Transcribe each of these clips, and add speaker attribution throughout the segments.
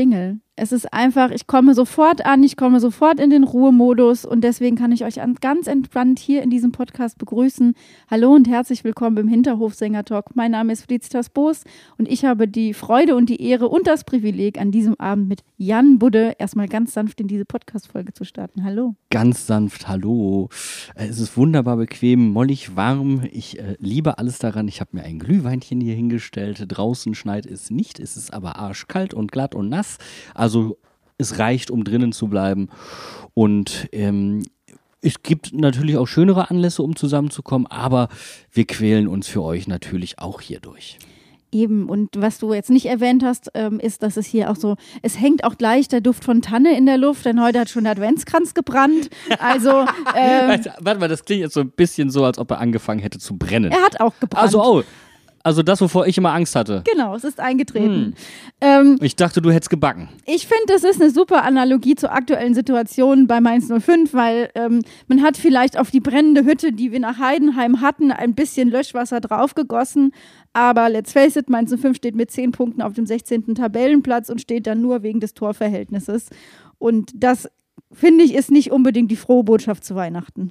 Speaker 1: Jingle. Es ist einfach, ich komme sofort an, ich komme sofort in den Ruhemodus und deswegen kann ich euch ganz entspannt hier in diesem Podcast begrüßen. Hallo und herzlich willkommen im Hinterhofsänger-Talk. Mein Name ist Felicitas Boos und ich habe die Freude und die Ehre und das Privileg, an diesem Abend mit Jan Budde erstmal ganz sanft in diese Podcast-Folge zu starten. Hallo.
Speaker 2: Ganz sanft, hallo. Äh, es ist wunderbar bequem, mollig warm. Ich äh, liebe alles daran. Ich habe mir ein Glühweinchen hier hingestellt. Draußen schneit es nicht, es ist aber arschkalt und glatt und nass. Also also es reicht, um drinnen zu bleiben. Und ähm, es gibt natürlich auch schönere Anlässe, um zusammenzukommen, aber wir quälen uns für euch natürlich auch hier durch.
Speaker 1: Eben, und was du jetzt nicht erwähnt hast, ähm, ist, dass es hier auch so, es hängt auch gleich der Duft von Tanne in der Luft, denn heute hat schon der Adventskranz gebrannt. Also.
Speaker 2: Ähm, Warte mal, das klingt jetzt so ein bisschen so, als ob er angefangen hätte zu brennen.
Speaker 1: Er hat auch gebrannt.
Speaker 2: Also, oh, also das, wovor ich immer Angst hatte.
Speaker 1: Genau, es ist eingetreten.
Speaker 2: Hm. Ähm, ich dachte, du hättest gebacken.
Speaker 1: Ich finde, das ist eine super Analogie zur aktuellen Situation bei Mainz 05, weil ähm, man hat vielleicht auf die brennende Hütte, die wir nach Heidenheim hatten, ein bisschen Löschwasser draufgegossen. Aber let's face it, Mainz 05 steht mit 10 Punkten auf dem 16. Tabellenplatz und steht dann nur wegen des Torverhältnisses. Und das, finde ich, ist nicht unbedingt die frohe Botschaft zu Weihnachten.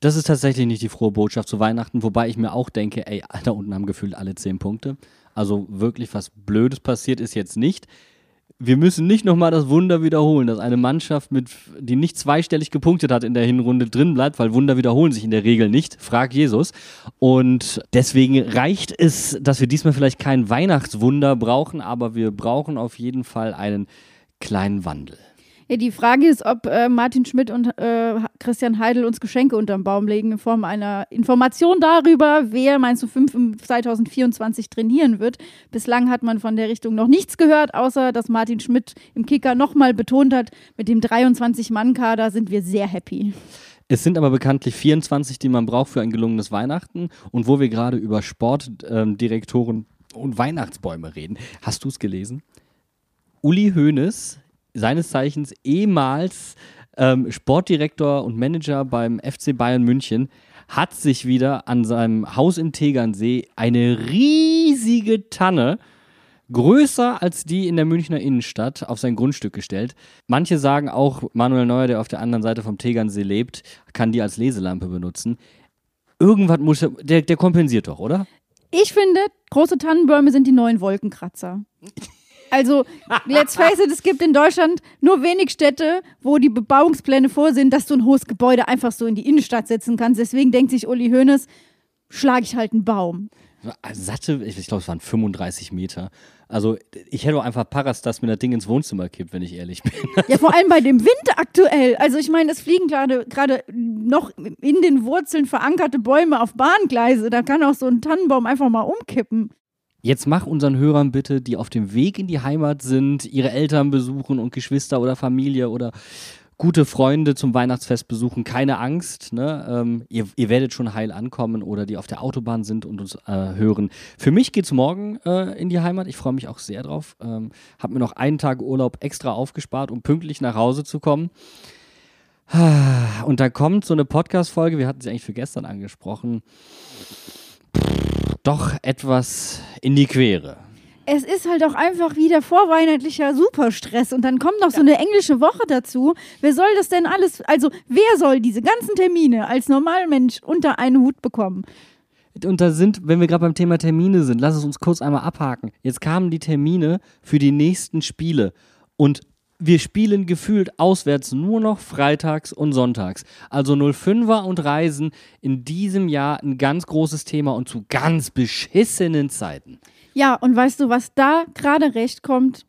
Speaker 2: Das ist tatsächlich nicht die frohe Botschaft zu Weihnachten, wobei ich mir auch denke, ey, da unten haben gefühlt alle zehn Punkte. Also wirklich was Blödes passiert ist jetzt nicht. Wir müssen nicht nochmal das Wunder wiederholen, dass eine Mannschaft, mit, die nicht zweistellig gepunktet hat in der Hinrunde, drin bleibt, weil Wunder wiederholen sich in der Regel nicht. Frag Jesus. Und deswegen reicht es, dass wir diesmal vielleicht kein Weihnachtswunder brauchen, aber wir brauchen auf jeden Fall einen kleinen Wandel.
Speaker 1: Ja, die Frage ist, ob äh, Martin Schmidt und äh, Christian Heidel uns Geschenke unterm Baum legen in Form einer Information darüber, wer meinst du 5 im 2024 trainieren wird. Bislang hat man von der Richtung noch nichts gehört, außer dass Martin Schmidt im Kicker nochmal betont hat, mit dem 23-Mann-Kader sind wir sehr happy.
Speaker 2: Es sind aber bekanntlich 24, die man braucht für ein gelungenes Weihnachten. Und wo wir gerade über Sportdirektoren ähm, und Weihnachtsbäume reden, hast du es gelesen? Uli Hoeneß seines Zeichens ehemals ähm, Sportdirektor und Manager beim FC Bayern München, hat sich wieder an seinem Haus im Tegernsee eine riesige Tanne, größer als die in der Münchner Innenstadt, auf sein Grundstück gestellt. Manche sagen auch, Manuel Neuer, der auf der anderen Seite vom Tegernsee lebt, kann die als Leselampe benutzen. Irgendwas muss er, der, der kompensiert doch, oder?
Speaker 1: Ich finde, große Tannenbäume sind die neuen Wolkenkratzer. Also, let's face it, es gibt in Deutschland nur wenig Städte, wo die Bebauungspläne vorsehen, dass du ein hohes Gebäude einfach so in die Innenstadt setzen kannst. Deswegen denkt sich Uli Hoeneß, schlage ich halt einen Baum.
Speaker 2: Satte, ich glaube, es waren 35 Meter. Also ich hätte auch einfach Parastas mit der Ding ins Wohnzimmer kippt, wenn ich ehrlich bin.
Speaker 1: Ja, vor allem bei dem Wind aktuell. Also ich meine, es fliegen gerade noch in den Wurzeln verankerte Bäume auf Bahngleise. Da kann auch so ein Tannenbaum einfach mal umkippen.
Speaker 2: Jetzt mach unseren Hörern bitte, die auf dem Weg in die Heimat sind, ihre Eltern besuchen und Geschwister oder Familie oder gute Freunde zum Weihnachtsfest besuchen, keine Angst. Ne? Ähm, ihr, ihr, werdet schon heil ankommen oder die auf der Autobahn sind und uns äh, hören. Für mich geht es morgen äh, in die Heimat. Ich freue mich auch sehr drauf. Ähm, Hab mir noch einen Tag Urlaub extra aufgespart, um pünktlich nach Hause zu kommen. Und da kommt so eine Podcast-Folge, wir hatten sie eigentlich für gestern angesprochen doch etwas in die Quere.
Speaker 1: Es ist halt auch einfach wieder vorweihnachtlicher Superstress und dann kommt noch so eine englische Woche dazu. Wer soll das denn alles, also wer soll diese ganzen Termine als Normalmensch unter einen Hut bekommen?
Speaker 2: Und da sind, wenn wir gerade beim Thema Termine sind, lass es uns kurz einmal abhaken. Jetzt kamen die Termine für die nächsten Spiele und wir spielen gefühlt auswärts nur noch freitags und sonntags. Also 05er und Reisen in diesem Jahr ein ganz großes Thema und zu ganz beschissenen Zeiten.
Speaker 1: Ja, und weißt du, was da gerade recht kommt?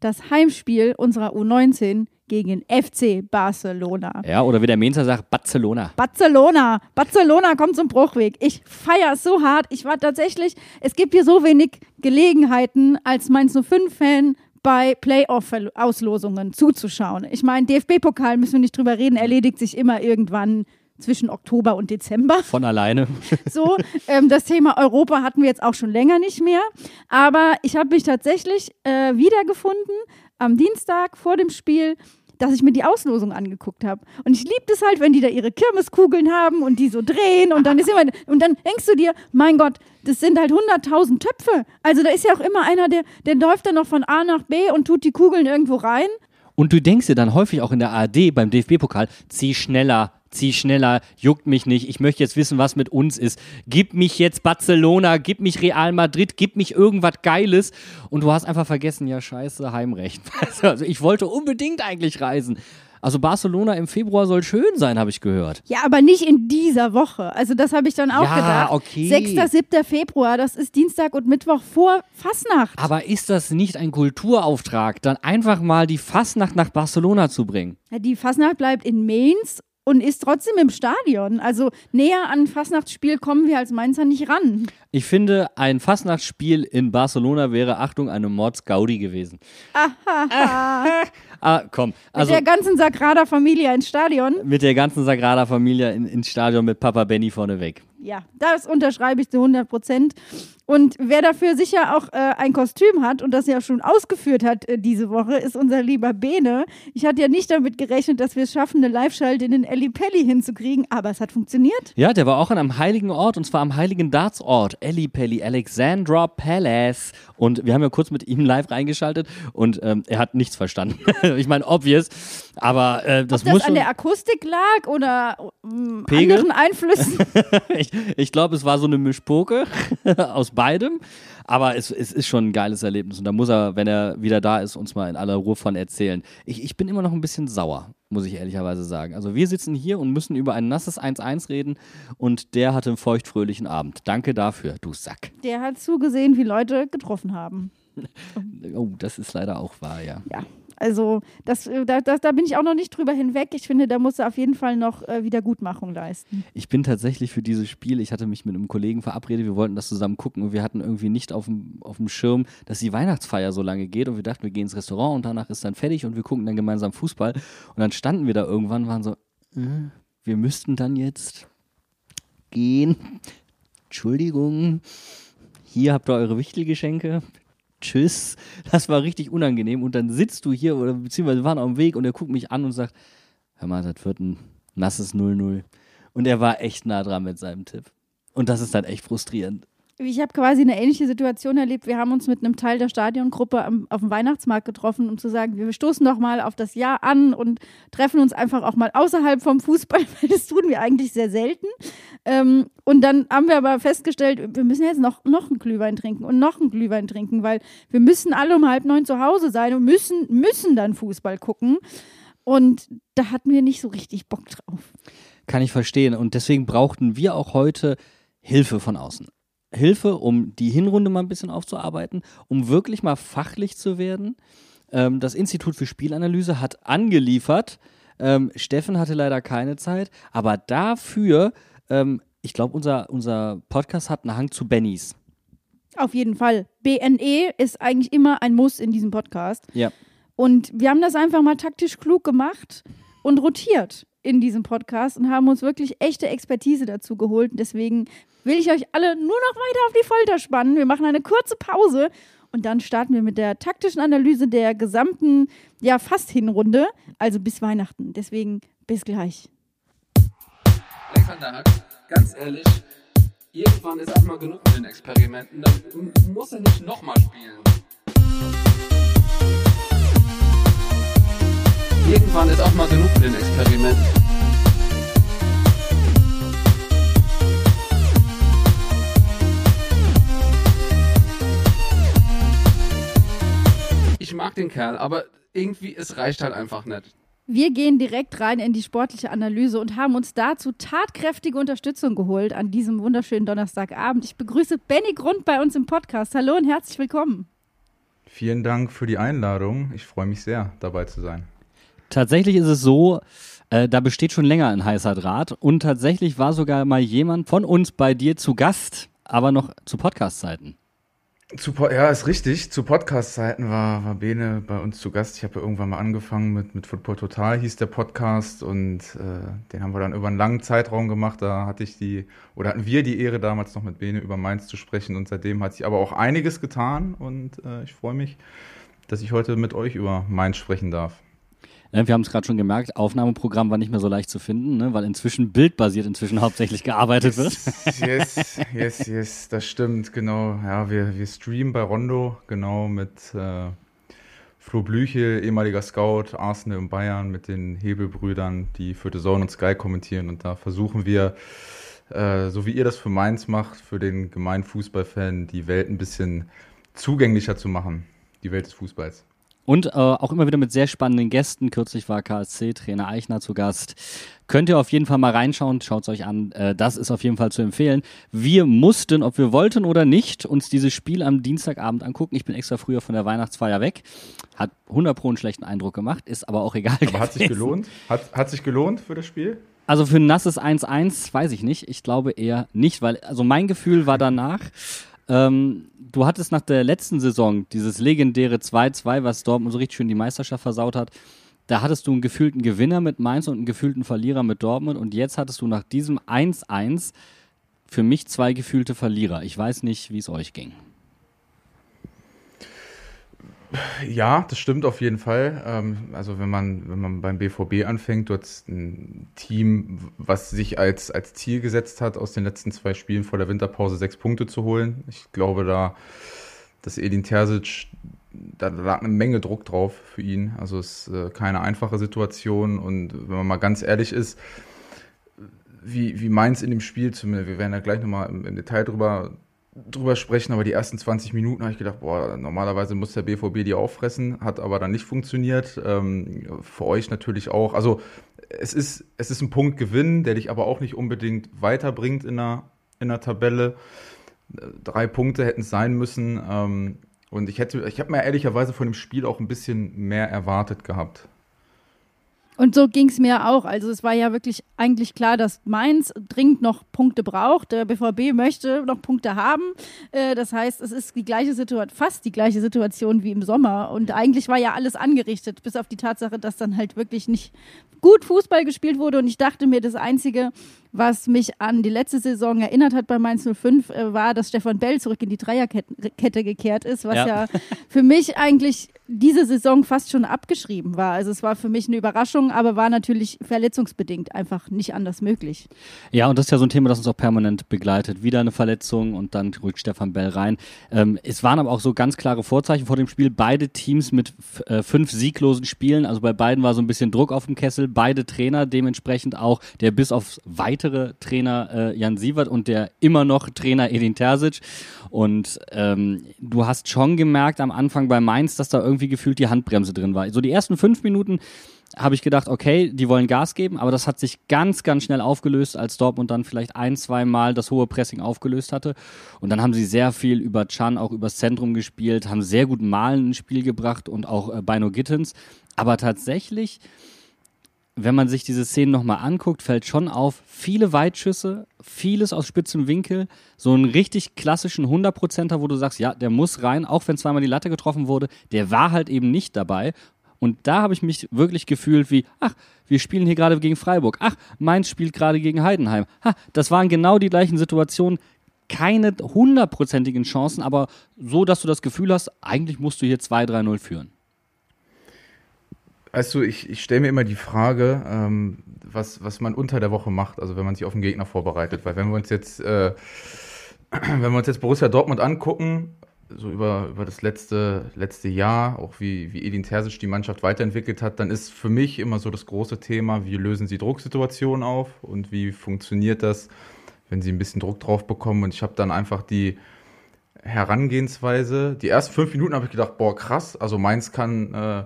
Speaker 1: Das Heimspiel unserer U19 gegen FC Barcelona.
Speaker 2: Ja, oder wie der Menzer sagt, Barcelona.
Speaker 1: Barcelona. Barcelona kommt zum Bruchweg. Ich feiere es so hart. Ich war tatsächlich, es gibt hier so wenig Gelegenheiten als Mainz 05-Fan bei Playoff-Auslosungen zuzuschauen. Ich meine, DFB-Pokal müssen wir nicht drüber reden, erledigt sich immer irgendwann zwischen Oktober und Dezember.
Speaker 2: Von alleine.
Speaker 1: So, ähm, das Thema Europa hatten wir jetzt auch schon länger nicht mehr. Aber ich habe mich tatsächlich äh, wiedergefunden am Dienstag vor dem Spiel dass ich mir die Auslosung angeguckt habe. Und ich liebe es halt, wenn die da ihre Kirmeskugeln haben und die so drehen und dann ist immer, und dann denkst du dir, mein Gott, das sind halt 100.000 Töpfe. Also da ist ja auch immer einer, der, der läuft dann noch von A nach B und tut die Kugeln irgendwo rein.
Speaker 2: Und du denkst dir dann häufig auch in der ARD beim DFB-Pokal, zieh schneller, zieh schneller, juckt mich nicht, ich möchte jetzt wissen, was mit uns ist. Gib mich jetzt Barcelona, gib mich Real Madrid, gib mich irgendwas Geiles. Und du hast einfach vergessen, ja scheiße, Heimrecht. Also ich wollte unbedingt eigentlich reisen. Also Barcelona im Februar soll schön sein, habe ich gehört.
Speaker 1: Ja, aber nicht in dieser Woche. Also das habe ich dann auch
Speaker 2: Ja,
Speaker 1: gedacht.
Speaker 2: okay.
Speaker 1: 6., 7. Februar, das ist Dienstag und Mittwoch vor Fastnacht.
Speaker 2: Aber ist das nicht ein Kulturauftrag, dann einfach mal die Fastnacht nach Barcelona zu bringen?
Speaker 1: Ja, die Fastnacht bleibt in Mainz und ist trotzdem im Stadion. Also näher an ein Fastnachtsspiel kommen wir als Mainzer nicht ran.
Speaker 2: Ich finde, ein Fastnachtsspiel in Barcelona wäre, Achtung, eine Mordsgaudi gewesen. ah, komm. Also
Speaker 1: Mit der ganzen Sagrada-Familie ins Stadion.
Speaker 2: mit der ganzen Sagrada-Familie in, ins Stadion mit Papa Benny vorneweg.
Speaker 1: Ja, das unterschreibe ich zu 100 Prozent. Und wer dafür sicher auch äh, ein Kostüm hat und das ja schon ausgeführt hat äh, diese Woche, ist unser lieber Bene. Ich hatte ja nicht damit gerechnet, dass wir es schaffen, eine Live-Schalte in den Elli Pelli hinzukriegen, aber es hat funktioniert.
Speaker 2: Ja, der war auch an einem heiligen Ort und zwar am heiligen Dartsort. Elli Pelli, Alexandra Palace. Und wir haben ja kurz mit ihm live reingeschaltet und ähm, er hat nichts verstanden. ich meine, obvious. Aber äh, das
Speaker 1: Ob das
Speaker 2: muss
Speaker 1: an
Speaker 2: schon.
Speaker 1: der Akustik lag oder ähm, anderen Einflüssen.
Speaker 2: ich ich glaube, es war so eine Mischpoke aus beidem. Aber es, es ist schon ein geiles Erlebnis. Und da muss er, wenn er wieder da ist, uns mal in aller Ruhe von erzählen. Ich, ich bin immer noch ein bisschen sauer, muss ich ehrlicherweise sagen. Also wir sitzen hier und müssen über ein nasses 1-1 reden und der hatte einen feuchtfröhlichen Abend. Danke dafür, du Sack.
Speaker 1: Der hat zugesehen, wie Leute getroffen haben.
Speaker 2: Oh, das ist leider auch wahr, ja.
Speaker 1: Ja, also das, äh, da, da, da bin ich auch noch nicht drüber hinweg. Ich finde, da muss er auf jeden Fall noch äh, Wiedergutmachung leisten.
Speaker 2: Ich bin tatsächlich für dieses Spiel, ich hatte mich mit einem Kollegen verabredet, wir wollten das zusammen gucken und wir hatten irgendwie nicht auf dem, Schirm, dass die Weihnachtsfeier so lange geht und wir dachten, wir gehen ins Restaurant und danach ist dann fertig und wir gucken dann gemeinsam Fußball und dann standen wir da irgendwann, waren so, äh, wir müssten dann jetzt gehen. Entschuldigung, hier habt ihr eure Wichtelgeschenke. Tschüss. Das war richtig unangenehm. Und dann sitzt du hier, oder beziehungsweise waren auf dem Weg und er guckt mich an und sagt, hör mal, das wird ein nasses 0-0. Und er war echt nah dran mit seinem Tipp. Und das ist dann echt frustrierend.
Speaker 1: Ich habe quasi eine ähnliche Situation erlebt. Wir haben uns mit einem Teil der Stadiongruppe am, auf dem Weihnachtsmarkt getroffen, um zu sagen, wir stoßen doch mal auf das Jahr an und treffen uns einfach auch mal außerhalb vom Fußball, weil das tun wir eigentlich sehr selten. Ähm, und dann haben wir aber festgestellt, wir müssen jetzt noch, noch einen Glühwein trinken und noch einen Glühwein trinken, weil wir müssen alle um halb neun zu Hause sein und müssen, müssen dann Fußball gucken. Und da hatten wir nicht so richtig Bock drauf.
Speaker 2: Kann ich verstehen. Und deswegen brauchten wir auch heute Hilfe von außen. Hilfe, um die Hinrunde mal ein bisschen aufzuarbeiten, um wirklich mal fachlich zu werden. Ähm, das Institut für Spielanalyse hat angeliefert. Ähm, Steffen hatte leider keine Zeit, aber dafür, ähm, ich glaube, unser, unser Podcast hat einen Hang zu Bennys.
Speaker 1: Auf jeden Fall. BNE ist eigentlich immer ein Muss in diesem Podcast.
Speaker 2: Ja.
Speaker 1: Und wir haben das einfach mal taktisch klug gemacht und rotiert in diesem Podcast und haben uns wirklich echte Expertise dazu geholt. Deswegen will ich euch alle nur noch weiter auf die Folter spannen. Wir machen eine kurze Pause und dann starten wir mit der taktischen Analyse der gesamten, ja, fast Hinrunde, also bis Weihnachten. Deswegen bis gleich.
Speaker 3: Alexander Hack, ganz ehrlich, irgendwann ist auch mal genug mit den Experimenten. Dann muss er nicht nochmal spielen. Irgendwann ist auch mal genug mit den Experimenten. Ich mag den Kerl, aber irgendwie, es reicht halt einfach nicht.
Speaker 1: Wir gehen direkt rein in die sportliche Analyse und haben uns dazu tatkräftige Unterstützung geholt an diesem wunderschönen Donnerstagabend. Ich begrüße Benny Grund bei uns im Podcast. Hallo und herzlich willkommen.
Speaker 4: Vielen Dank für die Einladung. Ich freue mich sehr, dabei zu sein.
Speaker 2: Tatsächlich ist es so, äh, da besteht schon länger ein heißer Draht und tatsächlich war sogar mal jemand von uns bei dir zu Gast, aber noch zu Podcast-Zeiten.
Speaker 4: Zu, ja, ist richtig. Zu Podcast-Zeiten war, war Bene bei uns zu Gast. Ich habe ja irgendwann mal angefangen mit, mit Football Total, hieß der Podcast. Und äh, den haben wir dann über einen langen Zeitraum gemacht. Da hatte ich die, oder hatten wir die Ehre, damals noch mit Bene über Mainz zu sprechen. Und seitdem hat sich aber auch einiges getan. Und äh, ich freue mich, dass ich heute mit euch über Mainz sprechen darf.
Speaker 2: Äh, wir haben es gerade schon gemerkt, Aufnahmeprogramm war nicht mehr so leicht zu finden, ne, weil inzwischen bildbasiert inzwischen hauptsächlich gearbeitet wird.
Speaker 4: Yes, yes, yes, das stimmt, genau. Ja, wir, wir streamen bei Rondo, genau, mit äh, Flo Blüchel, ehemaliger Scout, Arsenal und Bayern, mit den Hebelbrüdern, die für The Zone und Sky kommentieren. Und da versuchen wir, äh, so wie ihr das für Mainz macht, für den gemeinen Fußballfan, die Welt ein bisschen zugänglicher zu machen. Die Welt des Fußballs.
Speaker 2: Und äh, auch immer wieder mit sehr spannenden Gästen. Kürzlich war KSC-Trainer Eichner zu Gast. Könnt ihr auf jeden Fall mal reinschauen, schaut es euch an. Äh, das ist auf jeden Fall zu empfehlen. Wir mussten, ob wir wollten oder nicht, uns dieses Spiel am Dienstagabend angucken. Ich bin extra früher von der Weihnachtsfeier weg. Hat 100 Pro einen schlechten Eindruck gemacht, ist aber auch egal.
Speaker 4: Aber hat sich gelohnt? Hat, hat sich gelohnt für das Spiel?
Speaker 2: Also für ein nasses 1-1 weiß ich nicht. Ich glaube eher nicht, weil also mein Gefühl war danach, ähm, du hattest nach der letzten Saison dieses legendäre 2-2, was Dortmund so richtig schön die Meisterschaft versaut hat. Da hattest du einen gefühlten Gewinner mit Mainz und einen gefühlten Verlierer mit Dortmund. Und jetzt hattest du nach diesem 1-1 für mich zwei gefühlte Verlierer. Ich weiß nicht, wie es euch ging.
Speaker 4: Ja, das stimmt auf jeden Fall. Ähm, also wenn man, wenn man beim BVB anfängt, du hast ein Team, was sich als, als Ziel gesetzt hat, aus den letzten zwei Spielen vor der Winterpause sechs Punkte zu holen. Ich glaube, da, dass Edin Terzic, da lag eine Menge Druck drauf für ihn. Also es ist äh, keine einfache Situation. Und wenn man mal ganz ehrlich ist, wie, wie Mainz in dem Spiel, zumindest, wir werden ja gleich nochmal im, im Detail drüber drüber sprechen, aber die ersten 20 Minuten habe ich gedacht, boah, normalerweise muss der BVB die auffressen, hat aber dann nicht funktioniert. Ähm, für euch natürlich auch. Also es ist, es ist ein Punkt Gewinn, der dich aber auch nicht unbedingt weiterbringt in der, in der Tabelle. Drei Punkte hätten es sein müssen. Ähm, und ich hätte, ich habe mir ehrlicherweise von dem Spiel auch ein bisschen mehr erwartet gehabt.
Speaker 1: Und so ging es mir auch. Also es war ja wirklich eigentlich klar, dass Mainz dringend noch Punkte braucht. Der BVB möchte noch Punkte haben. Äh, das heißt, es ist die gleiche Situation, fast die gleiche Situation wie im Sommer. Und eigentlich war ja alles angerichtet, bis auf die Tatsache, dass dann halt wirklich nicht gut Fußball gespielt wurde. Und ich dachte mir, das Einzige, was mich an die letzte Saison erinnert hat bei Mainz 05, äh, war, dass Stefan Bell zurück in die Dreierkette gekehrt ist, was ja. ja für mich eigentlich diese Saison fast schon abgeschrieben war. Also es war für mich eine Überraschung, aber war natürlich verletzungsbedingt einfach nicht anders möglich.
Speaker 2: Ja, und das ist ja so ein Thema, das uns auch permanent begleitet. Wieder eine Verletzung und dann rückt Stefan Bell rein. Ähm, es waren aber auch so ganz klare Vorzeichen vor dem Spiel. Beide Teams mit äh, fünf sieglosen Spielen. Also bei beiden war so ein bisschen Druck auf dem Kessel. Beide Trainer dementsprechend auch, der bis auf weitere Trainer äh, Jan Sievert und der immer noch Trainer Edin Terzic. Und ähm, du hast schon gemerkt am Anfang bei Mainz, dass da irgendwie gefühlt die Handbremse drin war. So die ersten fünf Minuten habe ich gedacht, okay, die wollen Gas geben, aber das hat sich ganz, ganz schnell aufgelöst, als Dortmund dann vielleicht ein, zwei Mal das hohe Pressing aufgelöst hatte. Und dann haben sie sehr viel über Chan, auch übers Zentrum gespielt, haben sehr gut Malen ins Spiel gebracht und auch äh, Bino Gittens. Aber tatsächlich, wenn man sich diese Szenen nochmal anguckt, fällt schon auf, viele Weitschüsse, vieles aus spitzem Winkel, so einen richtig klassischen 100%er, wo du sagst, ja, der muss rein, auch wenn zweimal die Latte getroffen wurde, der war halt eben nicht dabei. Und da habe ich mich wirklich gefühlt wie, ach, wir spielen hier gerade gegen Freiburg. Ach, Mainz spielt gerade gegen Heidenheim. Ha, das waren genau die gleichen Situationen. Keine hundertprozentigen Chancen, aber so, dass du das Gefühl hast, eigentlich musst du hier 2-3-0 führen.
Speaker 4: Weißt du, ich, ich stelle mir immer die Frage, ähm, was, was man unter der Woche macht, also wenn man sich auf den Gegner vorbereitet. Weil wenn wir uns jetzt, äh, wenn wir uns jetzt Borussia Dortmund angucken, so über, über das letzte, letzte Jahr, auch wie, wie Edin Terzic die Mannschaft weiterentwickelt hat, dann ist für mich immer so das große Thema, wie lösen sie Drucksituationen auf und wie funktioniert das, wenn sie ein bisschen Druck drauf bekommen. Und ich habe dann einfach die Herangehensweise, die ersten fünf Minuten habe ich gedacht, boah, krass, also Mainz kann äh,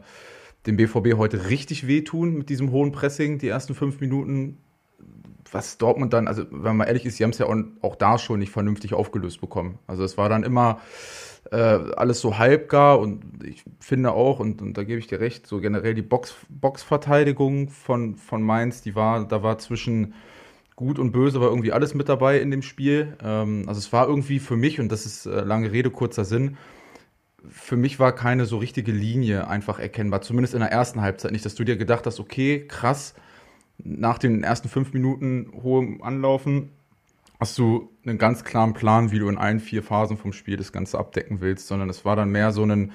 Speaker 4: dem BVB heute richtig wehtun mit diesem hohen Pressing, die ersten fünf Minuten. Was Dortmund dann, also wenn man ehrlich ist, sie haben es ja auch da schon nicht vernünftig aufgelöst bekommen. Also es war dann immer äh, alles so halbgar und ich finde auch, und, und da gebe ich dir recht, so generell die Box, Boxverteidigung von, von Mainz, die war, da war zwischen gut und böse war irgendwie alles mit dabei in dem Spiel. Ähm, also es war irgendwie für mich, und das ist äh, lange Rede, kurzer Sinn, für mich war keine so richtige Linie einfach erkennbar, zumindest in der ersten Halbzeit nicht, dass du dir gedacht hast, okay, krass, nach den ersten fünf Minuten hohem Anlaufen hast du einen ganz klaren Plan, wie du in allen vier Phasen vom Spiel das Ganze abdecken willst, sondern es war dann mehr so ein,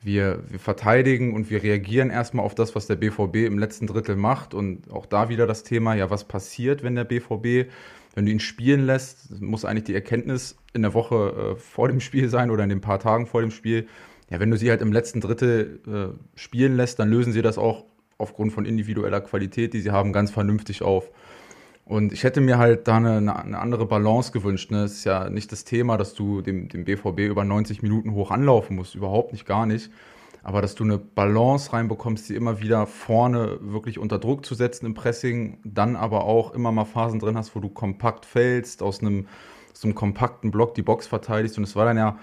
Speaker 4: wir, wir verteidigen und wir reagieren erstmal auf das, was der BVB im letzten Drittel macht. Und auch da wieder das Thema, ja, was passiert, wenn der BVB, wenn du ihn spielen lässt, muss eigentlich die Erkenntnis in der Woche äh, vor dem Spiel sein oder in den paar Tagen vor dem Spiel. Ja, wenn du sie halt im letzten Drittel äh, spielen lässt, dann lösen sie das auch aufgrund von individueller Qualität, die sie haben, ganz vernünftig auf. Und ich hätte mir halt da eine, eine andere Balance gewünscht. Ne? Es ist ja nicht das Thema, dass du dem, dem BVB über 90 Minuten hoch anlaufen musst. Überhaupt nicht, gar nicht. Aber dass du eine Balance reinbekommst, die immer wieder vorne wirklich unter Druck zu setzen im Pressing, dann aber auch immer mal Phasen drin hast, wo du kompakt fällst, aus einem, aus einem kompakten Block die Box verteidigst. Und es war dann ja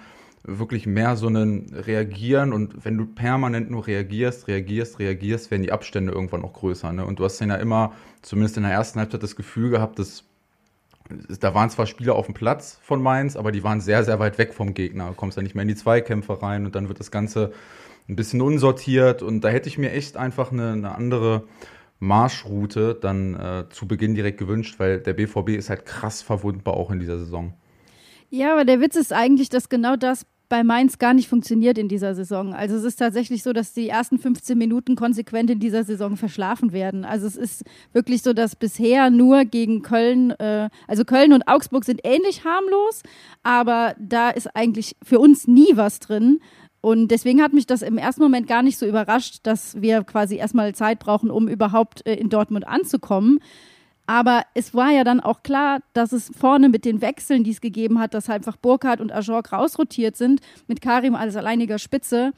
Speaker 4: wirklich mehr so ein Reagieren und wenn du permanent nur reagierst, reagierst, reagierst, werden die Abstände irgendwann auch größer. Ne? Und du hast dann ja immer, zumindest in der ersten Halbzeit, das Gefühl gehabt, dass da waren zwar Spieler auf dem Platz von Mainz, aber die waren sehr, sehr weit weg vom Gegner. Du kommst ja nicht mehr in die Zweikämpfe rein und dann wird das Ganze ein bisschen unsortiert und da hätte ich mir echt einfach eine, eine andere Marschroute dann äh, zu Beginn direkt gewünscht, weil der BVB ist halt krass verwundbar auch in dieser Saison.
Speaker 1: Ja, aber der Witz ist eigentlich, dass genau das bei Mainz gar nicht funktioniert in dieser Saison. Also es ist tatsächlich so, dass die ersten 15 Minuten konsequent in dieser Saison verschlafen werden. Also es ist wirklich so, dass bisher nur gegen Köln, äh, also Köln und Augsburg sind ähnlich harmlos, aber da ist eigentlich für uns nie was drin. Und deswegen hat mich das im ersten Moment gar nicht so überrascht, dass wir quasi erstmal Zeit brauchen, um überhaupt äh, in Dortmund anzukommen. Aber es war ja dann auch klar, dass es vorne mit den Wechseln, die es gegeben hat, dass einfach Burkhardt und Ajorg rausrotiert sind, mit Karim als alleiniger Spitze,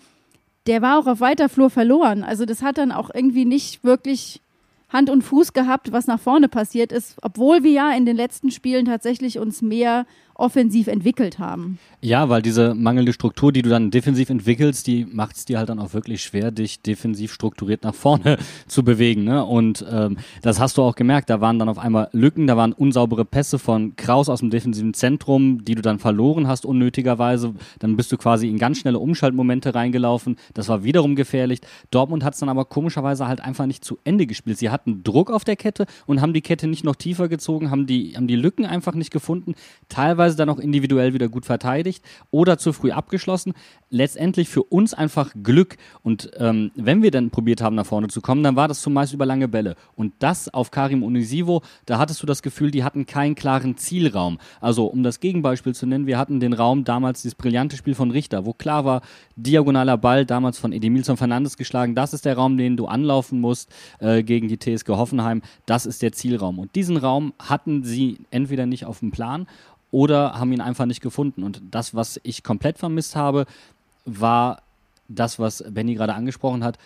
Speaker 1: der war auch auf weiter Flur verloren. Also das hat dann auch irgendwie nicht wirklich Hand und Fuß gehabt, was nach vorne passiert ist, obwohl wir ja in den letzten Spielen tatsächlich uns mehr offensiv entwickelt haben.
Speaker 2: Ja, weil diese mangelnde Struktur, die du dann defensiv entwickelst, die macht es dir halt dann auch wirklich schwer, dich defensiv strukturiert nach vorne zu bewegen. Ne? Und ähm, das hast du auch gemerkt. Da waren dann auf einmal Lücken, da waren unsaubere Pässe von Kraus aus dem defensiven Zentrum, die du dann verloren hast unnötigerweise. Dann bist du quasi in ganz schnelle Umschaltmomente reingelaufen. Das war wiederum gefährlich. Dortmund hat es dann aber komischerweise halt einfach nicht zu Ende gespielt. Sie hatten Druck auf der Kette und haben die Kette nicht noch tiefer gezogen, haben die, haben die Lücken einfach nicht gefunden. Teilweise dann auch individuell wieder gut verteidigt verteidigt oder zu früh abgeschlossen. Letztendlich für uns einfach Glück. Und ähm, wenn wir dann probiert haben, nach vorne zu kommen, dann war das zumeist über lange Bälle. Und das auf Karim Unisivo, da hattest du das Gefühl, die hatten keinen klaren Zielraum. Also, um das Gegenbeispiel zu nennen, wir hatten den Raum damals, dieses brillante Spiel von Richter, wo klar war, diagonaler Ball, damals von Edemilson Fernandes geschlagen, das ist der Raum, den du anlaufen musst äh, gegen die TSG Hoffenheim, das ist der Zielraum. Und diesen Raum hatten sie entweder nicht auf dem Plan oder haben ihn einfach nicht gefunden. Und das, was ich komplett vermisst habe, war das, was Benny gerade angesprochen hat,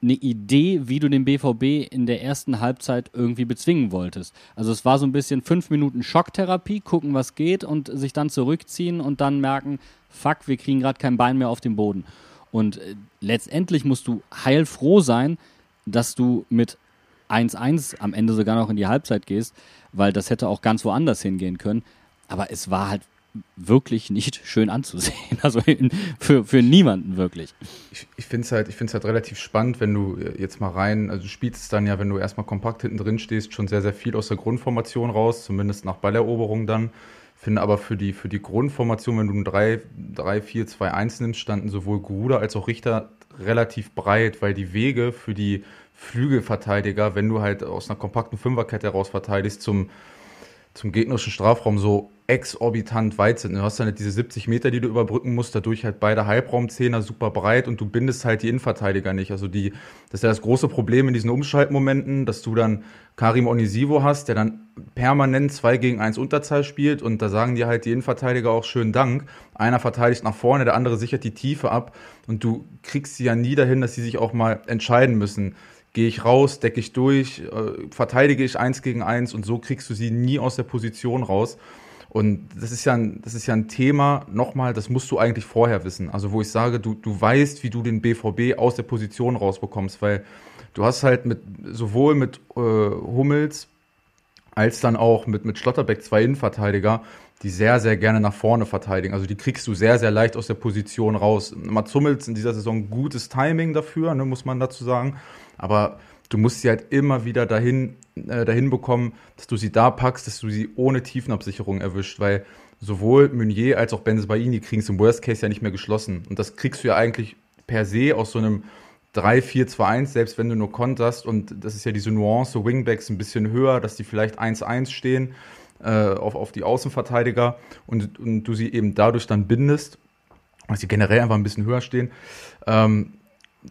Speaker 2: eine Idee, wie du den BVB in der ersten Halbzeit irgendwie bezwingen wolltest. Also es war so ein bisschen fünf Minuten Schocktherapie, gucken, was geht und sich dann zurückziehen und dann merken, fuck, wir kriegen gerade kein Bein mehr auf den Boden. Und äh, letztendlich musst du heilfroh sein, dass du mit 1-1 am Ende sogar noch in die Halbzeit gehst, weil das hätte auch ganz woanders hingehen können aber es war halt wirklich nicht schön anzusehen. Also in, für, für niemanden wirklich.
Speaker 4: Ich, ich finde es halt, halt relativ spannend, wenn du jetzt mal rein, also du spielst dann ja, wenn du erstmal kompakt hinten drin stehst, schon sehr, sehr viel aus der Grundformation raus, zumindest nach Balleroberung dann. Finde aber für die, für die Grundformation, wenn du ein 3, 3, 4, 2, 1 nimmst, standen sowohl Gruder als auch Richter relativ breit, weil die Wege für die Flügelverteidiger, wenn du halt aus einer kompakten Fünferkette heraus verteidigst, zum zum gegnerischen Strafraum so exorbitant weit sind. Du hast dann halt diese 70 Meter, die du überbrücken musst, dadurch halt beide Halbraumzehner super breit und du bindest halt die Innenverteidiger nicht. Also die, das ist ja das große Problem in diesen Umschaltmomenten, dass du dann Karim Onisivo hast, der dann permanent 2 gegen 1 Unterzahl spielt und da sagen dir halt die Innenverteidiger auch schönen Dank. Einer verteidigt nach vorne, der andere sichert die Tiefe ab und du kriegst sie ja nie dahin, dass sie sich auch mal entscheiden müssen gehe ich raus, decke ich durch, äh, verteidige ich eins gegen eins und so kriegst du sie nie aus der Position raus. Und das ist ja ein, das ist ja ein Thema, nochmal, das musst du eigentlich vorher wissen. Also wo ich sage, du, du weißt, wie du den BVB aus der Position rausbekommst, weil du hast halt mit sowohl mit äh, Hummels als dann auch mit, mit Schlotterbeck zwei Innenverteidiger, die sehr, sehr gerne nach vorne verteidigen. Also die kriegst du sehr, sehr leicht aus der Position raus. Mats Hummels in dieser Saison gutes Timing dafür, ne, muss man dazu sagen. Aber du musst sie halt immer wieder dahin, äh, dahin bekommen, dass du sie da packst, dass du sie ohne Tiefenabsicherung erwischt, weil sowohl Meunier als auch Benzebaini kriegen es im Worst Case ja nicht mehr geschlossen. Und das kriegst du ja eigentlich per se aus so einem 3-4-2-1, selbst wenn du nur konterst. Und das ist ja diese Nuance, Wingbacks ein bisschen höher, dass die vielleicht 1-1 stehen äh, auf, auf die Außenverteidiger und, und du sie eben dadurch dann bindest, dass sie generell einfach ein bisschen höher stehen. Ähm,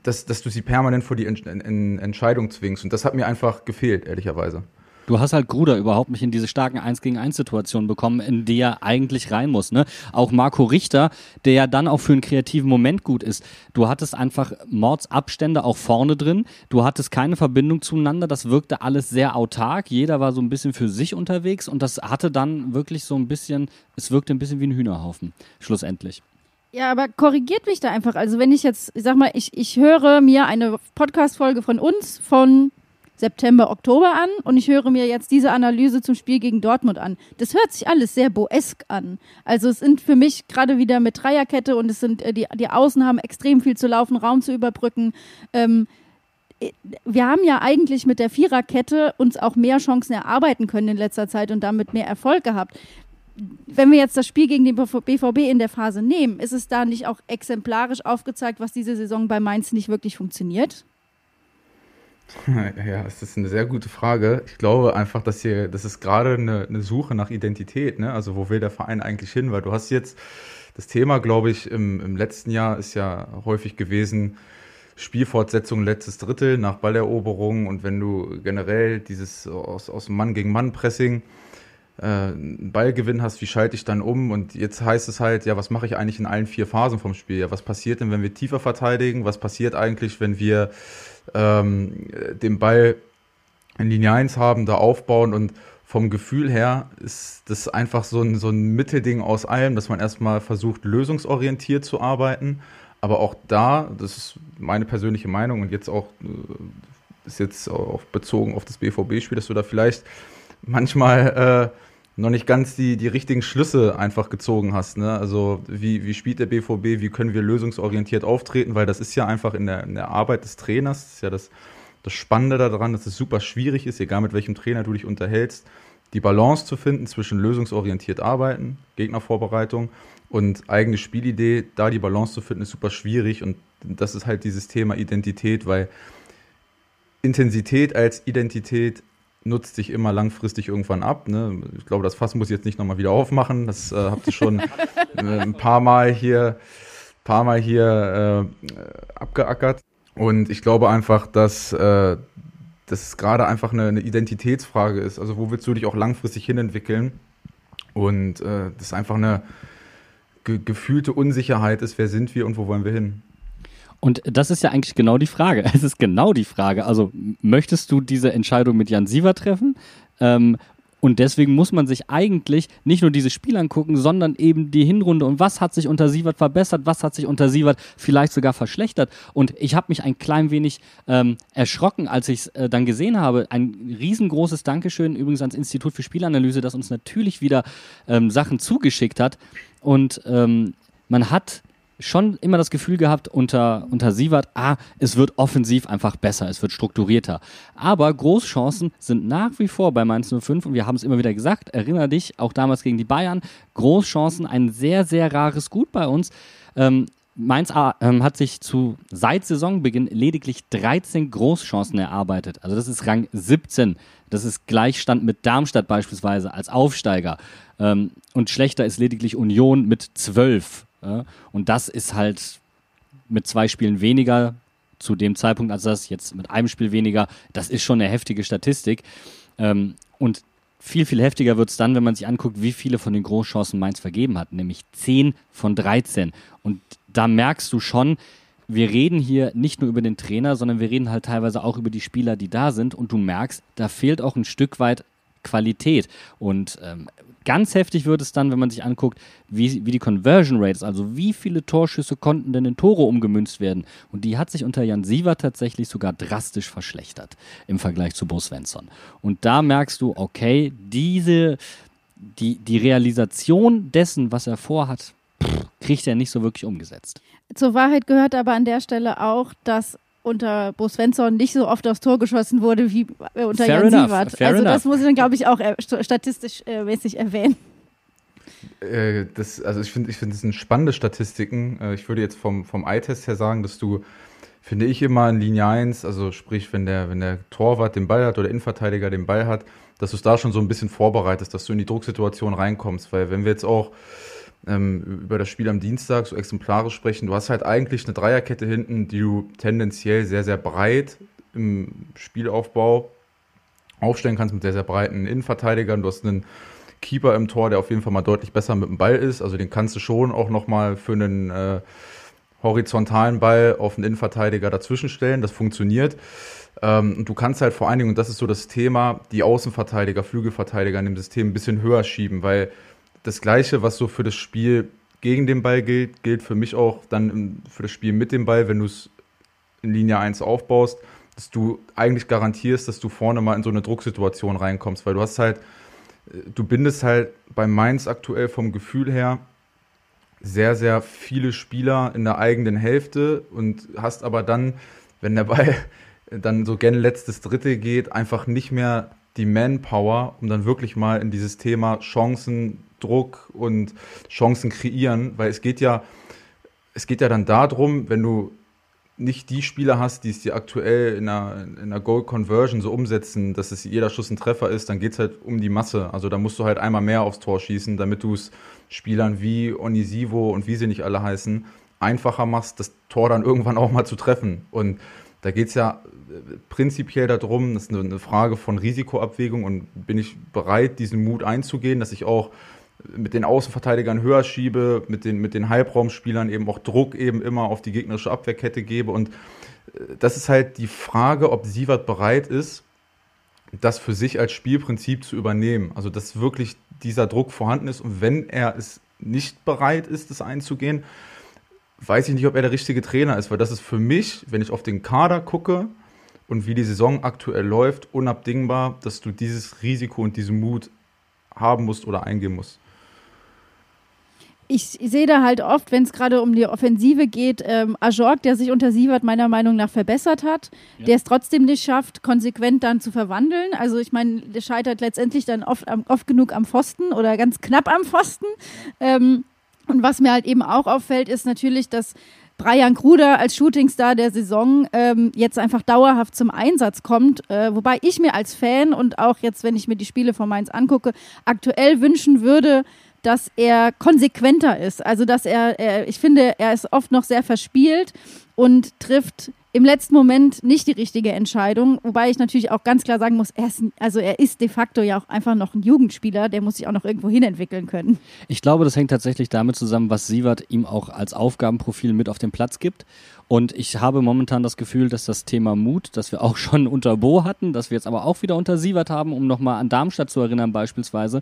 Speaker 4: dass, dass du sie permanent vor die Ent Entscheidung zwingst. Und das hat mir einfach gefehlt, ehrlicherweise.
Speaker 2: Du hast halt Gruder überhaupt nicht in diese starken 1 gegen 1 Situationen bekommen, in die er eigentlich rein muss. Ne? Auch Marco Richter, der ja dann auch für einen kreativen Moment gut ist. Du hattest einfach Mordsabstände auch vorne drin. Du hattest keine Verbindung zueinander. Das wirkte alles sehr autark. Jeder war so ein bisschen für sich unterwegs und das hatte dann wirklich so ein bisschen, es wirkte ein bisschen wie ein Hühnerhaufen, schlussendlich.
Speaker 1: Ja, aber korrigiert mich da einfach. Also wenn ich jetzt, ich sag mal, ich, ich höre mir eine Podcast-Folge von uns von September, Oktober an und ich höre mir jetzt diese Analyse zum Spiel gegen Dortmund an. Das hört sich alles sehr boesk an. Also es sind für mich gerade wieder mit Dreierkette und es sind äh, die, die Außen haben extrem viel zu laufen, Raum zu überbrücken. Ähm, äh, wir haben ja eigentlich mit der Viererkette uns auch mehr Chancen erarbeiten können in letzter Zeit und damit mehr Erfolg gehabt. Wenn wir jetzt das Spiel gegen den BVB in der Phase nehmen, ist es da nicht auch exemplarisch aufgezeigt, was diese Saison bei Mainz nicht wirklich funktioniert?
Speaker 4: Ja, das ist eine sehr gute Frage. Ich glaube einfach, dass hier, das ist gerade eine, eine Suche nach Identität, ne? Also wo will der Verein eigentlich hin? Weil du hast jetzt das Thema, glaube ich, im, im letzten Jahr ist ja häufig gewesen, Spielfortsetzung letztes Drittel nach Balleroberung und wenn du generell dieses aus, aus Mann gegen Mann Pressing äh, einen Ballgewinn hast, wie schalte ich dann um? Und jetzt heißt es halt, ja, was mache ich eigentlich in allen vier Phasen vom Spiel? Ja, was passiert denn, wenn wir tiefer verteidigen? Was passiert eigentlich, wenn wir ähm, den Ball in Linie 1 haben, da aufbauen und vom Gefühl her ist das einfach so ein, so ein Mittelding aus allem, dass man erstmal versucht, lösungsorientiert zu arbeiten. Aber auch da, das ist meine persönliche Meinung und jetzt auch, äh, ist jetzt auch bezogen auf das BVB-Spiel, dass du da vielleicht manchmal äh, noch nicht ganz die, die richtigen Schlüsse einfach gezogen hast. Ne? Also wie, wie spielt der BVB, wie können wir lösungsorientiert auftreten, weil das ist ja einfach in der, in der Arbeit des Trainers, das ist ja das, das Spannende daran, dass es super schwierig ist, egal mit welchem Trainer du dich unterhältst, die Balance zu finden zwischen lösungsorientiert arbeiten, Gegnervorbereitung und eigene Spielidee, da die Balance zu finden, ist super schwierig und das ist halt dieses Thema Identität, weil Intensität als Identität nutzt sich immer langfristig irgendwann ab. Ne? Ich glaube, das Fass muss ich jetzt nicht nochmal wieder aufmachen. Das äh, habt ihr schon äh, ein paar Mal hier, paar Mal hier äh, abgeackert. Und ich glaube einfach, dass äh, das gerade einfach eine, eine, Identitätsfrage ist. Also wo willst du dich auch langfristig hinentwickeln? Und äh, das einfach eine ge gefühlte Unsicherheit ist, wer sind wir und wo wollen wir hin?
Speaker 2: Und das ist ja eigentlich genau die Frage. Es ist genau die Frage. Also möchtest du diese Entscheidung mit Jan Siever treffen? Ähm, und deswegen muss man sich eigentlich nicht nur dieses Spiel angucken, sondern eben die Hinrunde und was hat sich unter Sievert verbessert, was hat sich unter Sievert vielleicht sogar verschlechtert. Und ich habe mich ein klein wenig ähm, erschrocken, als ich es äh, dann gesehen habe. Ein riesengroßes Dankeschön übrigens ans Institut für Spielanalyse, das uns natürlich wieder ähm, Sachen zugeschickt hat. Und ähm, man hat schon immer das Gefühl gehabt unter, unter Sievert, ah, es wird offensiv einfach besser, es wird strukturierter. Aber Großchancen sind nach wie vor bei Mainz 05 und wir haben es immer wieder gesagt, erinnere dich, auch damals gegen die Bayern, Großchancen, ein sehr, sehr rares Gut bei uns. Ähm, Mainz ähm, hat sich zu seit Saisonbeginn lediglich 13 Großchancen erarbeitet. Also das ist Rang 17. Das ist Gleichstand mit Darmstadt beispielsweise als Aufsteiger. Ähm, und schlechter ist lediglich Union mit 12. Und das ist halt mit zwei Spielen weniger zu dem Zeitpunkt als das, jetzt mit einem Spiel weniger, das ist schon eine heftige Statistik. Ähm, und viel, viel heftiger wird es dann, wenn man sich anguckt, wie viele von den Großchancen Mainz vergeben hat, nämlich 10 von 13. Und da merkst du schon, wir reden hier nicht nur über den Trainer, sondern wir reden halt teilweise auch über die Spieler, die da sind. Und du merkst, da fehlt auch ein Stück weit Qualität. Und ähm, Ganz heftig wird es dann, wenn man sich anguckt, wie, wie die Conversion Rate ist, also wie viele Torschüsse konnten denn in Tore umgemünzt werden. Und die hat sich unter Jan Siever tatsächlich sogar drastisch verschlechtert im Vergleich zu Bo Svensson. Und da merkst du, okay, diese, die, die Realisation dessen, was er vorhat, kriegt er nicht so wirklich umgesetzt.
Speaker 1: Zur Wahrheit gehört aber an der Stelle auch, dass unter Bo Svensson nicht so oft aufs Tor geschossen wurde wie unter Fair Jan enough. Sievert. Fair also enough. das muss ich dann, glaube ich, auch äh, statistisch äh, mäßig erwähnen.
Speaker 4: Äh, das, also ich finde, ich finde, das sind spannende Statistiken. Äh, ich würde jetzt vom, vom Eye-Test her sagen, dass du, finde ich, immer in Linie 1, also sprich, wenn der, wenn der Torwart den Ball hat oder Innenverteidiger den Ball hat, dass du es da schon so ein bisschen vorbereitest, dass du in die Drucksituation reinkommst. Weil wenn wir jetzt auch ähm, über das Spiel am Dienstag so exemplarisch sprechen, du hast halt eigentlich eine Dreierkette hinten, die du tendenziell sehr, sehr breit im Spielaufbau aufstellen kannst mit sehr, sehr breiten Innenverteidigern. Du hast einen Keeper im Tor, der auf jeden Fall mal deutlich besser mit dem Ball ist. Also den kannst du schon auch nochmal für einen äh, horizontalen Ball auf einen Innenverteidiger dazwischen stellen. Das funktioniert. Ähm, und du kannst halt vor allen Dingen, und das ist so das Thema, die Außenverteidiger, Flügelverteidiger in dem System ein bisschen höher schieben, weil das Gleiche, was so für das Spiel gegen den Ball gilt, gilt für mich auch dann für das Spiel mit dem Ball, wenn du es in Linie 1 aufbaust, dass du eigentlich garantierst, dass du vorne mal in so eine Drucksituation reinkommst, weil du hast halt, du bindest halt bei Mainz aktuell vom Gefühl her sehr, sehr viele Spieler in der eigenen Hälfte und hast aber dann, wenn der Ball dann so gen letztes Drittel geht, einfach nicht mehr die Manpower, um dann wirklich mal in dieses Thema Chancen, Druck und Chancen kreieren, weil es geht ja, es geht ja dann darum, wenn du nicht die Spieler hast, die es dir aktuell in einer, in einer Goal Conversion so umsetzen, dass es jeder Schuss ein Treffer ist, dann geht es halt um die Masse. Also da musst du halt einmal mehr aufs Tor schießen, damit du es Spielern wie Onisivo und wie sie nicht alle heißen, einfacher machst, das Tor dann irgendwann auch mal zu treffen. Und da geht es ja prinzipiell darum, das ist eine Frage von Risikoabwägung und bin ich bereit, diesen Mut einzugehen, dass ich auch mit den Außenverteidigern höher schiebe, mit den, mit den Halbraumspielern eben auch Druck eben immer auf die gegnerische Abwehrkette gebe. Und äh, das ist halt die Frage, ob Sievert bereit ist, das für sich als Spielprinzip zu übernehmen. Also, dass wirklich dieser Druck vorhanden ist. Und wenn er es nicht bereit ist, das einzugehen, weiß ich nicht, ob er der richtige Trainer ist, weil das ist für mich, wenn ich auf den Kader gucke und wie die Saison aktuell läuft, unabdingbar, dass du dieses Risiko und diesen Mut haben musst oder eingehen musst
Speaker 1: ich sehe da halt oft, wenn es gerade um die Offensive geht, ähm, Ajorg, der sich unter Sievert meiner Meinung nach verbessert hat, ja. der es trotzdem nicht schafft, konsequent dann zu verwandeln. Also ich meine, der scheitert letztendlich dann oft, oft genug am Pfosten oder ganz knapp am Pfosten. Ähm, und was mir halt eben auch auffällt, ist natürlich, dass Brian Kruder als Shootingstar der Saison ähm, jetzt einfach dauerhaft zum Einsatz kommt. Äh, wobei ich mir als Fan und auch jetzt, wenn ich mir die Spiele von Mainz angucke, aktuell wünschen würde, dass er konsequenter ist. Also, dass er, er, ich finde, er ist oft noch sehr verspielt und trifft im letzten Moment nicht die richtige Entscheidung. Wobei ich natürlich auch ganz klar sagen muss, er ist, also er ist de facto ja auch einfach noch ein Jugendspieler, der muss sich auch noch irgendwo hin entwickeln können.
Speaker 2: Ich glaube, das hängt tatsächlich damit zusammen, was Sievert ihm auch als Aufgabenprofil mit auf den Platz gibt. Und ich habe momentan das Gefühl, dass das Thema Mut, das wir auch schon unter Bo hatten, das wir jetzt aber auch wieder unter Sievert haben, um nochmal an Darmstadt zu erinnern beispielsweise,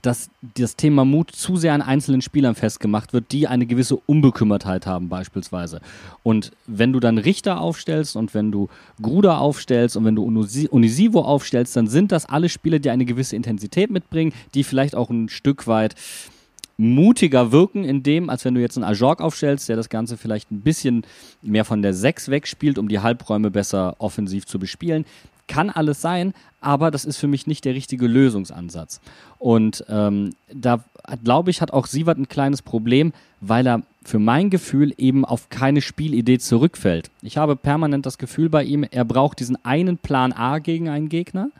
Speaker 2: dass das Thema Mut zu sehr an einzelnen Spielern festgemacht wird, die eine gewisse Unbekümmertheit haben beispielsweise. Und wenn du dann Richter aufstellst und wenn du Gruder aufstellst und wenn du Unisivo aufstellst, dann sind das alle Spieler, die eine gewisse Intensität mitbringen, die vielleicht auch ein Stück weit mutiger wirken in dem, als wenn du jetzt einen Ajorg aufstellst, der das Ganze vielleicht ein bisschen mehr von der 6 wegspielt, um die Halbräume besser offensiv zu bespielen. Kann alles sein, aber das ist für mich nicht der richtige Lösungsansatz. Und ähm, da glaube ich, hat auch Sievert ein kleines Problem, weil er für mein Gefühl eben auf keine Spielidee zurückfällt. Ich habe permanent das Gefühl bei ihm, er braucht diesen einen Plan A gegen einen Gegner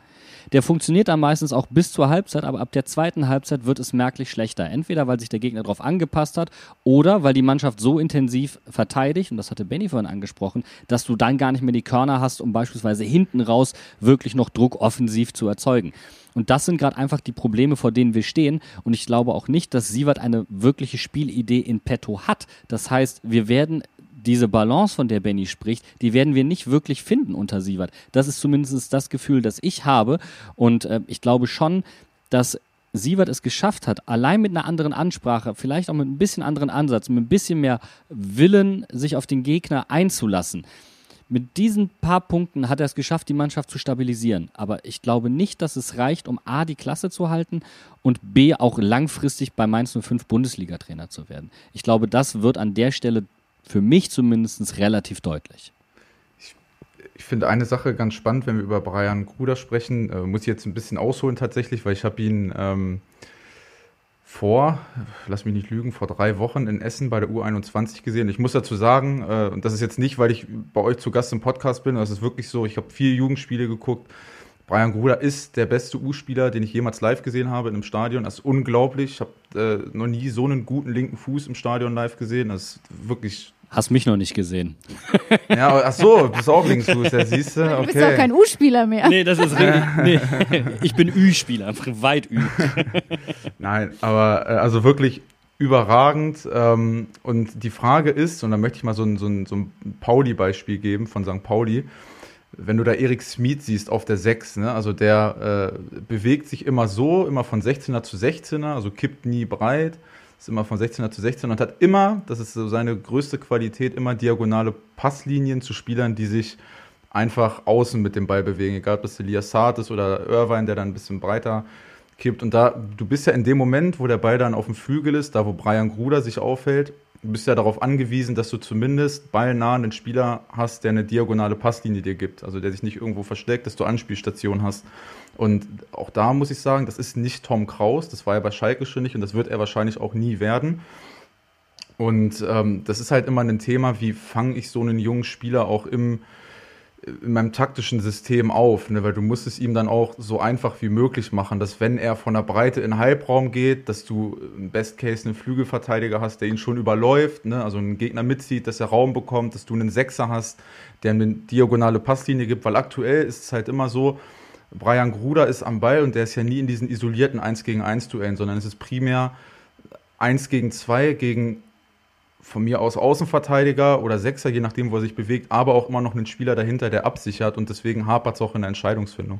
Speaker 2: der funktioniert dann meistens auch bis zur Halbzeit, aber ab der zweiten Halbzeit wird es merklich schlechter. Entweder weil sich der Gegner darauf angepasst hat oder weil die Mannschaft so intensiv verteidigt, und das hatte Benny vorhin angesprochen, dass du dann gar nicht mehr die Körner hast, um beispielsweise hinten raus wirklich noch Druck offensiv zu erzeugen. Und das sind gerade einfach die Probleme, vor denen wir stehen. Und ich glaube auch nicht, dass Sievert eine wirkliche Spielidee in petto hat. Das heißt, wir werden diese Balance, von der Benny spricht, die werden wir nicht wirklich finden unter Sievert. Das ist zumindest das Gefühl, das ich habe. Und äh, ich glaube schon, dass Sievert es geschafft hat, allein mit einer anderen Ansprache, vielleicht auch mit ein bisschen anderen Ansatz, mit ein bisschen mehr Willen, sich auf den Gegner einzulassen. Mit diesen paar Punkten hat er es geschafft, die Mannschaft zu stabilisieren. Aber ich glaube nicht, dass es reicht, um A, die Klasse zu halten und B, auch langfristig bei Mainz 05 Bundesliga-Trainer zu werden. Ich glaube, das wird an der Stelle für mich zumindest relativ deutlich.
Speaker 4: Ich, ich finde eine Sache ganz spannend, wenn wir über Brian Gruder sprechen, äh, muss ich jetzt ein bisschen ausholen tatsächlich, weil ich habe ihn ähm, vor, lass mich nicht lügen, vor drei Wochen in Essen bei der U21 gesehen. Ich muss dazu sagen, äh, und das ist jetzt nicht, weil ich bei euch zu Gast im Podcast bin, das ist wirklich so, ich habe vier Jugendspiele geguckt. Brian Gruder ist der beste U-Spieler, den ich jemals live gesehen habe in einem Stadion. Das ist unglaublich. Ich habe äh, noch nie so einen guten linken Fuß im Stadion live gesehen. Das ist wirklich
Speaker 2: Hast mich noch nicht gesehen.
Speaker 4: Ja, ach so, du bist auch Linksfuß, ja, siehst du? Okay.
Speaker 1: Du bist doch kein U-Spieler mehr.
Speaker 2: Nee, das ist richtig. Nee. Ich bin Ü-Spieler, weit Ü.
Speaker 4: Nein, aber äh, also wirklich überragend. Ähm, und die Frage ist, und da möchte ich mal so ein, so ein, so ein Pauli-Beispiel geben von St. Pauli. Wenn du da Erik Smith siehst auf der 6, ne, also der äh, bewegt sich immer so, immer von 16er zu 16er, also kippt nie breit ist immer von 16er zu 16 und hat immer, das ist so seine größte Qualität, immer diagonale Passlinien zu Spielern, die sich einfach außen mit dem Ball bewegen, egal ob das Elias Saad ist oder Irvine, der dann ein bisschen breiter kippt. Und da, du bist ja in dem Moment, wo der Ball dann auf dem Flügel ist, da wo Brian Gruder sich aufhält, du bist ja darauf angewiesen, dass du zumindest ballnah einen Spieler hast, der eine diagonale Passlinie dir gibt, also der sich nicht irgendwo versteckt, dass du Anspielstationen hast. Und auch da muss ich sagen, das ist nicht Tom Kraus, das war er bei Schalke schon nicht und das wird er wahrscheinlich auch nie werden. Und ähm, das ist halt immer ein Thema, wie fange ich so einen jungen Spieler auch im, in meinem taktischen System auf, ne? weil du musst es ihm dann auch so einfach wie möglich machen, dass wenn er von der Breite in Halbraum geht, dass du im Best Case einen Flügelverteidiger hast, der ihn schon überläuft, ne? also einen Gegner mitzieht, dass er Raum bekommt, dass du einen Sechser hast, der eine diagonale Passlinie gibt, weil aktuell ist es halt immer so, Brian Gruder ist am Ball und der ist ja nie in diesen isolierten 1 gegen 1 Duellen, sondern es ist primär 1 gegen 2 gegen von mir aus Außenverteidiger oder Sechser, je nachdem, wo er sich bewegt, aber auch immer noch einen Spieler dahinter, der absichert und deswegen hapert es auch in der Entscheidungsfindung.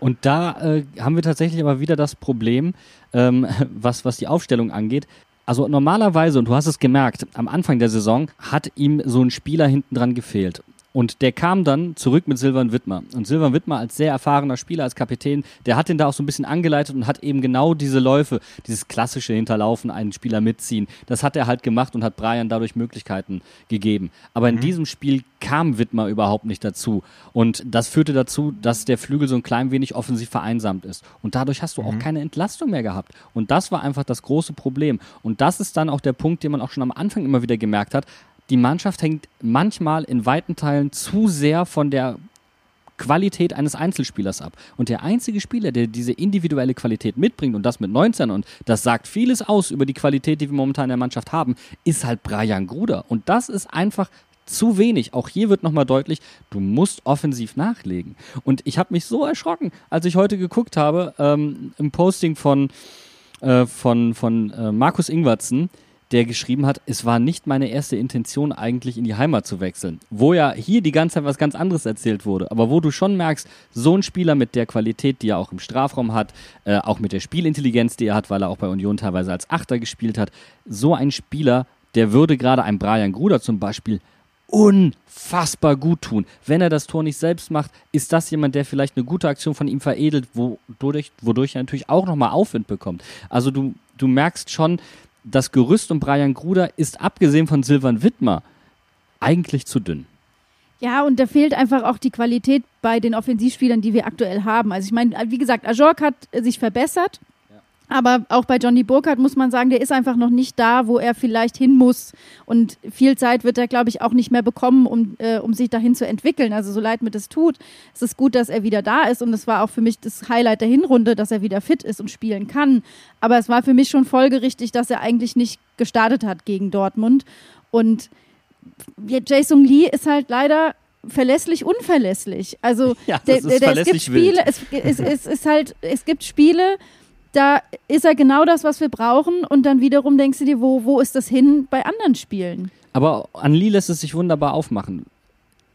Speaker 2: Und da äh, haben wir tatsächlich aber wieder das Problem, ähm, was, was die Aufstellung angeht. Also normalerweise, und du hast es gemerkt, am Anfang der Saison hat ihm so ein Spieler hinten dran gefehlt. Und der kam dann zurück mit Silvan Wittmer. Und Silvan Wittmer als sehr erfahrener Spieler, als Kapitän, der hat ihn da auch so ein bisschen angeleitet und hat eben genau diese Läufe, dieses klassische Hinterlaufen, einen Spieler mitziehen, das hat er halt gemacht und hat Brian dadurch Möglichkeiten gegeben. Aber in mhm. diesem Spiel kam Wittmer überhaupt nicht dazu. Und das führte dazu, dass der Flügel so ein klein wenig offensiv vereinsamt ist. Und dadurch hast du mhm. auch keine Entlastung mehr gehabt. Und das war einfach das große Problem. Und das ist dann auch der Punkt, den man auch schon am Anfang immer wieder gemerkt hat die Mannschaft hängt manchmal in weiten Teilen zu sehr von der Qualität eines Einzelspielers ab. Und der einzige Spieler, der diese individuelle Qualität mitbringt und das mit 19 und das sagt vieles aus über die Qualität, die wir momentan in der Mannschaft haben, ist halt Brian Gruder. Und das ist einfach zu wenig. Auch hier wird nochmal deutlich, du musst offensiv nachlegen. Und ich habe mich so erschrocken, als ich heute geguckt habe, ähm, im Posting von, äh, von, von äh, Markus Ingwertsen, der geschrieben hat, es war nicht meine erste Intention, eigentlich in die Heimat zu wechseln. Wo ja hier die ganze Zeit was ganz anderes erzählt wurde, aber wo du schon merkst, so ein Spieler mit der Qualität, die er auch im Strafraum hat, äh, auch mit der Spielintelligenz, die er hat, weil er auch bei Union teilweise als Achter gespielt hat, so ein Spieler, der würde gerade einem Brian Gruder zum Beispiel unfassbar gut tun. Wenn er das Tor nicht selbst macht, ist das jemand, der vielleicht eine gute Aktion von ihm veredelt, wodurch, wodurch er natürlich auch nochmal Aufwind bekommt. Also du, du merkst schon, das Gerüst um Brian Gruder ist abgesehen von Silvan Wittmer eigentlich zu dünn.
Speaker 1: Ja, und da fehlt einfach auch die Qualität bei den Offensivspielern, die wir aktuell haben. Also ich meine, wie gesagt, Ajork hat sich verbessert. Aber auch bei Johnny Burkhardt muss man sagen, der ist einfach noch nicht da, wo er vielleicht hin muss. Und viel Zeit wird er, glaube ich, auch nicht mehr bekommen, um, äh, um sich dahin zu entwickeln. Also so leid mir das tut, es ist gut, dass er wieder da ist. Und es war auch für mich das Highlight der Hinrunde, dass er wieder fit ist und spielen kann. Aber es war für mich schon folgerichtig, dass er eigentlich nicht gestartet hat gegen Dortmund. Und Jason Lee ist halt leider verlässlich unverlässlich. Also
Speaker 2: ja, der, der, der, es gibt
Speaker 1: Spiele, es, es, es, ist halt, es gibt Spiele, da ist er genau das, was wir brauchen. Und dann wiederum denkst du dir, wo, wo ist das hin bei anderen Spielen?
Speaker 2: Aber an Lee lässt es sich wunderbar aufmachen.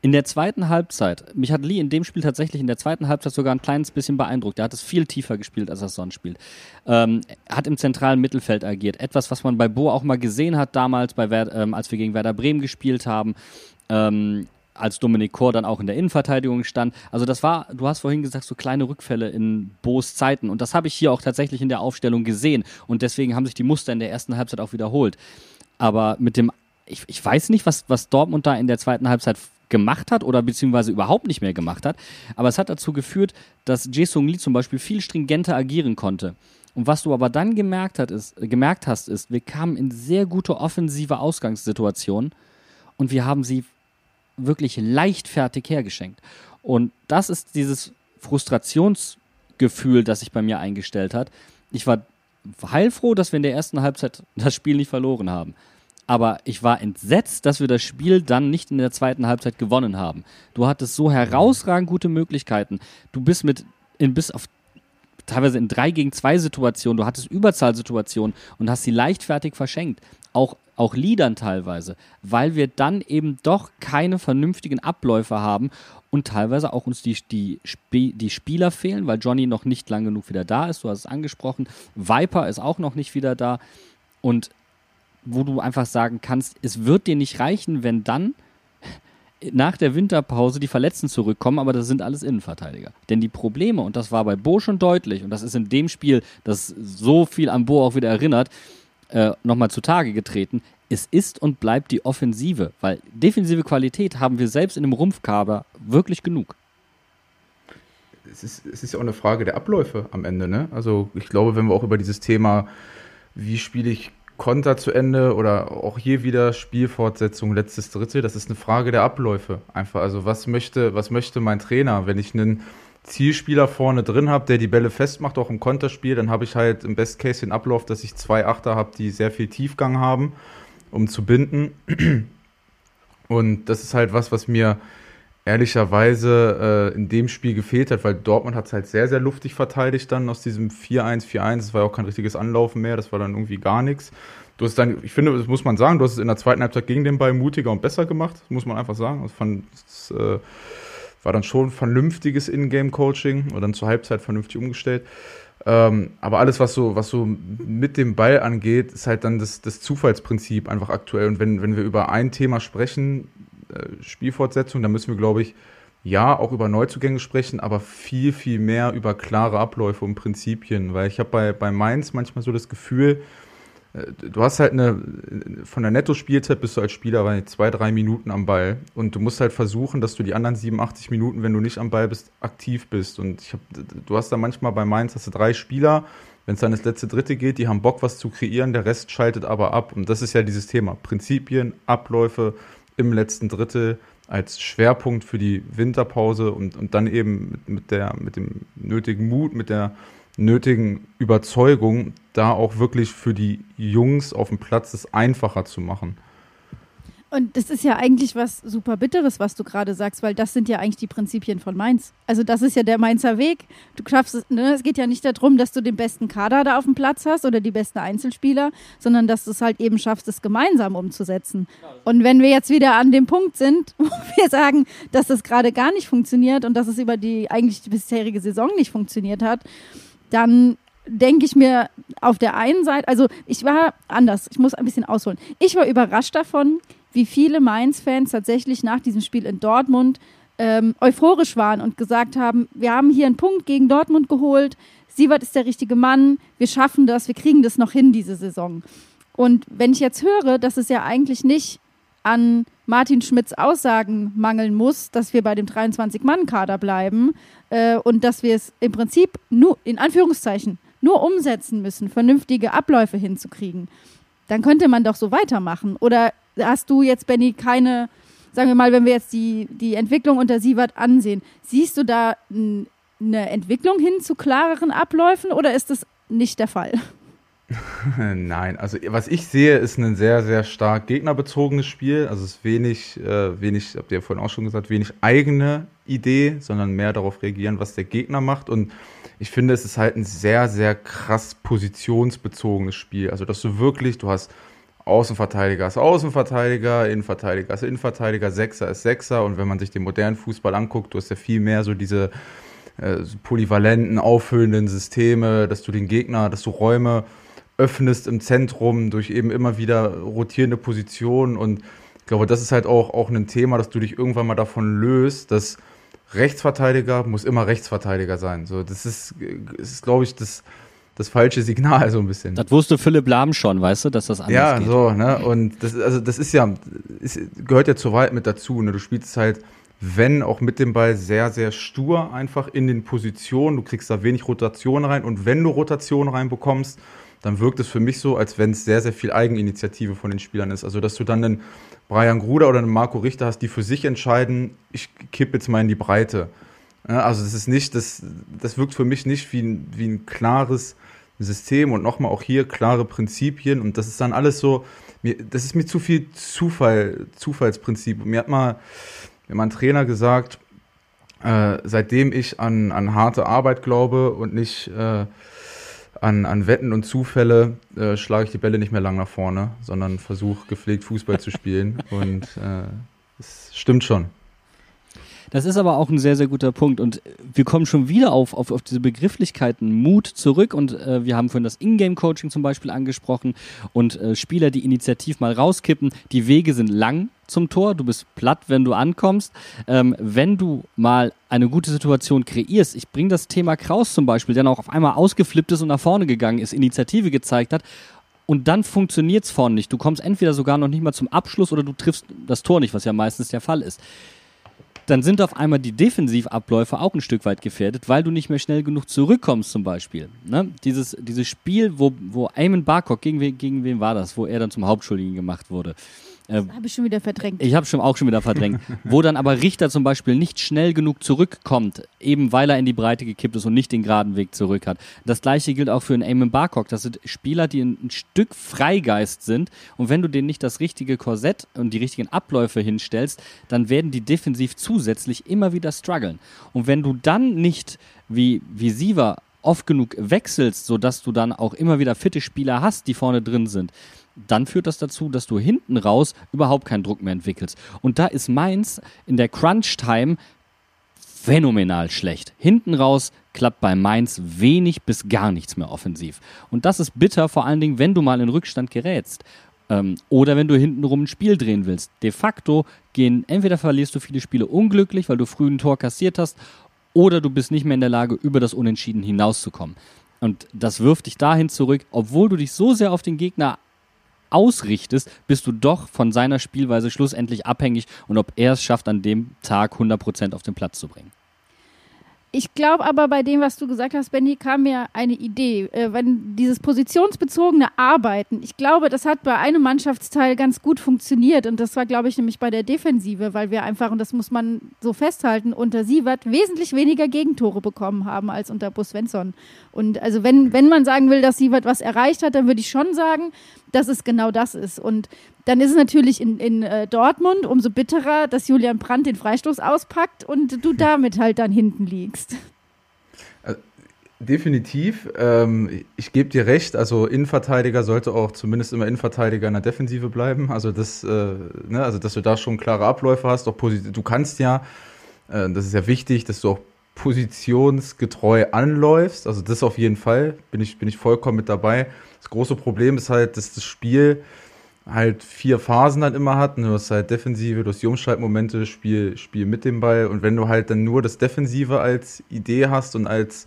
Speaker 2: In der zweiten Halbzeit, mich hat Lee in dem Spiel tatsächlich in der zweiten Halbzeit sogar ein kleines bisschen beeindruckt. Er hat es viel tiefer gespielt, als er sonst spielt. Ähm, hat im zentralen Mittelfeld agiert. Etwas, was man bei Bo auch mal gesehen hat damals, bei Wer ähm, als wir gegen Werder Bremen gespielt haben. Ähm, als Dominik Kor dann auch in der Innenverteidigung stand. Also das war, du hast vorhin gesagt, so kleine Rückfälle in Bo's Zeiten. Und das habe ich hier auch tatsächlich in der Aufstellung gesehen. Und deswegen haben sich die Muster in der ersten Halbzeit auch wiederholt. Aber mit dem, ich, ich weiß nicht, was, was Dortmund da in der zweiten Halbzeit gemacht hat oder beziehungsweise überhaupt nicht mehr gemacht hat. Aber es hat dazu geführt, dass Jae Sung Lee zum Beispiel viel stringenter agieren konnte. Und was du aber dann gemerkt, hat, ist, gemerkt hast, ist, wir kamen in sehr gute offensive Ausgangssituationen und wir haben sie wirklich leichtfertig hergeschenkt. Und das ist dieses Frustrationsgefühl, das sich bei mir eingestellt hat. Ich war heilfroh, dass wir in der ersten Halbzeit das Spiel nicht verloren haben. Aber ich war entsetzt, dass wir das Spiel dann nicht in der zweiten Halbzeit gewonnen haben. Du hattest so herausragend gute Möglichkeiten. Du bist mit in bis auf teilweise in drei gegen zwei Situationen, du hattest Überzahlsituationen und hast sie leichtfertig verschenkt. Auch, auch Liedern teilweise, weil wir dann eben doch keine vernünftigen Abläufe haben und teilweise auch uns die, die, die Spieler fehlen, weil Johnny noch nicht lang genug wieder da ist. Du hast es angesprochen. Viper ist auch noch nicht wieder da. Und wo du einfach sagen kannst, es wird dir nicht reichen, wenn dann nach der Winterpause die Verletzten zurückkommen, aber das sind alles Innenverteidiger. Denn die Probleme, und das war bei Bo schon deutlich, und das ist in dem Spiel, das so viel an Bo auch wieder erinnert, äh, nochmal zutage getreten, es ist und bleibt die Offensive, weil defensive Qualität haben wir selbst in dem Rumpfkader wirklich genug.
Speaker 4: Es ist, es ist ja auch eine Frage der Abläufe am Ende, ne? Also ich glaube, wenn wir auch über dieses Thema, wie spiele ich Konter zu Ende oder auch hier wieder Spielfortsetzung, letztes Drittel. Das ist eine Frage der Abläufe. Einfach, also was möchte, was möchte mein Trainer? Wenn ich einen Zielspieler vorne drin habe, der die Bälle festmacht, auch im Konterspiel, dann habe ich halt im Best Case den Ablauf, dass ich zwei Achter habe, die sehr viel Tiefgang haben, um zu binden. Und das ist halt was, was mir ehrlicherweise äh, in dem Spiel gefehlt hat, weil Dortmund hat es halt sehr, sehr luftig verteidigt dann aus diesem 4-1, 4-1. Das war ja auch kein richtiges Anlaufen mehr, das war dann irgendwie gar nichts. Du hast dann, ich finde, das muss man sagen, du hast es in der zweiten Halbzeit gegen den Ball mutiger und besser gemacht, muss man einfach sagen. Das, fand, das äh, war dann schon vernünftiges Ingame-Coaching oder dann zur Halbzeit vernünftig umgestellt. Ähm, aber alles, was so, was so mit dem Ball angeht, ist halt dann das, das Zufallsprinzip einfach aktuell. Und wenn, wenn wir über ein Thema sprechen, äh, Spielfortsetzung. Da müssen wir, glaube ich, ja, auch über Neuzugänge sprechen, aber viel, viel mehr über klare Abläufe und Prinzipien. Weil ich habe bei, bei Mainz manchmal so das Gefühl, du hast halt eine, von der Netto-Spielzeit bist du als Spieler bei zwei, drei Minuten am Ball und du musst halt versuchen, dass du die anderen 87 Minuten, wenn du nicht am Ball bist, aktiv bist. Und ich hab, du hast da manchmal bei Mainz hast du drei Spieler, wenn es dann das letzte Dritte geht, die haben Bock, was zu kreieren, der Rest schaltet aber ab. Und das ist ja dieses Thema. Prinzipien, Abläufe, im letzten Drittel als Schwerpunkt für die Winterpause und, und dann eben mit, mit, der, mit dem nötigen Mut, mit der nötigen Überzeugung, da auch wirklich für die Jungs auf dem Platz es einfacher zu machen.
Speaker 1: Und das ist ja eigentlich was super Bitteres, was du gerade sagst, weil das sind ja eigentlich die Prinzipien von Mainz. Also das ist ja der Mainzer Weg. Du schaffst es, ne? es geht ja nicht darum, dass du den besten Kader da auf dem Platz hast oder die besten Einzelspieler, sondern dass du es halt eben schaffst, es gemeinsam umzusetzen. Und wenn wir jetzt wieder an dem Punkt sind, wo wir sagen, dass das gerade gar nicht funktioniert und dass es über die eigentlich die bisherige Saison nicht funktioniert hat, dann denke ich mir auf der einen Seite, also ich war anders, ich muss ein bisschen ausholen. Ich war überrascht davon, wie viele Mainz-Fans tatsächlich nach diesem Spiel in Dortmund ähm, euphorisch waren und gesagt haben, wir haben hier einen Punkt gegen Dortmund geholt, Sievert ist der richtige Mann, wir schaffen das, wir kriegen das noch hin diese Saison. Und wenn ich jetzt höre, dass es ja eigentlich nicht an Martin Schmidts Aussagen mangeln muss, dass wir bei dem 23-Mann-Kader bleiben äh, und dass wir es im Prinzip nur, in Anführungszeichen, nur umsetzen müssen, vernünftige Abläufe hinzukriegen, dann könnte man doch so weitermachen. Oder hast du jetzt, Benny, keine, sagen wir mal, wenn wir jetzt die, die Entwicklung unter Sievert ansehen, siehst du da eine Entwicklung hin zu klareren Abläufen oder ist das nicht der Fall?
Speaker 4: Nein, also was ich sehe, ist ein sehr, sehr stark gegnerbezogenes Spiel. Also es ist wenig, äh, wenig, habt ihr ja vorhin auch schon gesagt, wenig eigene Idee, sondern mehr darauf reagieren, was der Gegner macht. Und ich finde, es ist halt ein sehr, sehr krass positionsbezogenes Spiel. Also dass du wirklich, du hast Außenverteidiger ist Außenverteidiger, Innenverteidiger ist Innenverteidiger, Sechser ist Sechser. Und wenn man sich den modernen Fußball anguckt, du hast ja viel mehr so diese äh, polyvalenten, auffüllenden Systeme, dass du den Gegner, dass du Räume öffnest im Zentrum durch eben immer wieder rotierende Positionen. Und ich glaube, das ist halt auch, auch ein Thema, dass du dich irgendwann mal davon löst, dass Rechtsverteidiger muss immer Rechtsverteidiger sein. So, das ist, ist glaube ich, das das falsche Signal so ein bisschen.
Speaker 2: Das wusste Philipp Lahm schon, weißt du, dass das anders
Speaker 4: ja,
Speaker 2: geht.
Speaker 4: Ja, so, ne? Und das, also das ist ja, ist, gehört ja zur Wahrheit mit dazu. Ne? Du spielst halt wenn auch mit dem Ball sehr, sehr stur einfach in den Positionen. Du kriegst da wenig Rotation rein und wenn du Rotation reinbekommst, dann wirkt es für mich so, als wenn es sehr, sehr viel Eigeninitiative von den Spielern ist. Also, dass du dann einen Brian Gruder oder einen Marco Richter hast, die für sich entscheiden, ich kippe jetzt mal in die Breite. Ja, also, das ist nicht, das, das wirkt für mich nicht wie ein, wie ein klares System und nochmal auch hier klare Prinzipien und das ist dann alles so, mir, das ist mir zu viel Zufall, Zufallsprinzip. Mir hat mal, mir mal ein Trainer gesagt, äh, seitdem ich an, an harte Arbeit glaube und nicht äh, an, an Wetten und Zufälle, äh, schlage ich die Bälle nicht mehr lang nach vorne, sondern versuche gepflegt Fußball zu spielen. Und es äh, stimmt schon.
Speaker 2: Das ist aber auch ein sehr, sehr guter Punkt. Und wir kommen schon wieder auf, auf, auf diese Begrifflichkeiten Mut zurück. Und äh, wir haben vorhin das Ingame-Coaching zum Beispiel angesprochen. Und äh, Spieler, die initiativ mal rauskippen, die Wege sind lang zum Tor. Du bist platt, wenn du ankommst. Ähm, wenn du mal eine gute Situation kreierst, ich bringe das Thema Kraus zum Beispiel, der auch auf einmal ausgeflippt ist und nach vorne gegangen ist, Initiative gezeigt hat und dann funktioniert es vorne nicht. Du kommst entweder sogar noch nicht mal zum Abschluss oder du triffst das Tor nicht, was ja meistens der Fall ist dann sind auf einmal die Defensivabläufe auch ein Stück weit gefährdet, weil du nicht mehr schnell genug zurückkommst zum Beispiel. Ne? Dieses, dieses Spiel, wo, wo Eamon Barcock, gegen, gegen wen war das, wo er dann zum Hauptschuldigen gemacht wurde?
Speaker 1: Äh, habe ich schon wieder verdrängt.
Speaker 2: Ich habe schon auch schon wieder verdrängt. wo dann aber Richter zum Beispiel nicht schnell genug zurückkommt, eben weil er in die Breite gekippt ist und nicht den geraden Weg zurück hat. Das gleiche gilt auch für einen Eamon Barcock. Das sind Spieler, die ein, Stück Freigeist sind und wenn du denen nicht das richtige Korsett und die richtigen Abläufe hinstellst, dann werden die defensiv zusätzlich immer wieder strugglen. Und wenn du dann nicht wie, wie Siva oft genug wechselst, sodass du dann auch immer wieder fitte Spieler hast, die vorne drin sind, dann führt das dazu, dass du hinten raus überhaupt keinen Druck mehr entwickelst. Und da ist Mainz in der Crunch-Time phänomenal schlecht. Hinten raus klappt bei Mainz wenig bis gar nichts mehr offensiv. Und das ist bitter, vor allen Dingen, wenn du mal in Rückstand gerätst. Ähm, oder wenn du hintenrum ein Spiel drehen willst. De facto gehen, entweder verlierst du viele Spiele unglücklich, weil du früh ein Tor kassiert hast, oder du bist nicht mehr in der Lage, über das Unentschieden hinauszukommen. Und das wirft dich dahin zurück, obwohl du dich so sehr auf den Gegner ausrichtest, bist du doch von seiner Spielweise schlussendlich abhängig und ob er es schafft, an dem Tag 100% auf den Platz zu bringen.
Speaker 1: Ich glaube aber bei dem, was du gesagt hast, Benny, kam mir eine Idee. Äh, wenn dieses positionsbezogene Arbeiten, ich glaube, das hat bei einem Mannschaftsteil ganz gut funktioniert. Und das war, glaube ich, nämlich bei der Defensive, weil wir einfach, und das muss man so festhalten, unter Sievert wesentlich weniger Gegentore bekommen haben als unter Bus Svensson. Und also wenn, wenn man sagen will, dass Sievert was erreicht hat, dann würde ich schon sagen, dass es genau das ist. Und dann ist es natürlich in, in äh, Dortmund umso bitterer, dass Julian Brandt den Freistoß auspackt und du damit halt dann hinten liegst.
Speaker 4: Äh, definitiv. Ähm, ich gebe dir recht. Also Innenverteidiger sollte auch zumindest immer Innenverteidiger in der Defensive bleiben. Also das, äh, ne, also dass du da schon klare Abläufe hast. Auch du kannst ja, äh, das ist ja wichtig, dass du auch positionsgetreu anläufst. Also das auf jeden Fall bin ich bin ich vollkommen mit dabei. Das große Problem ist halt, dass das Spiel halt vier Phasen dann immer hat. Du hast halt Defensive, du hast die Umschaltmomente, Spiel, Spiel mit dem Ball. Und wenn du halt dann nur das Defensive als Idee hast und als,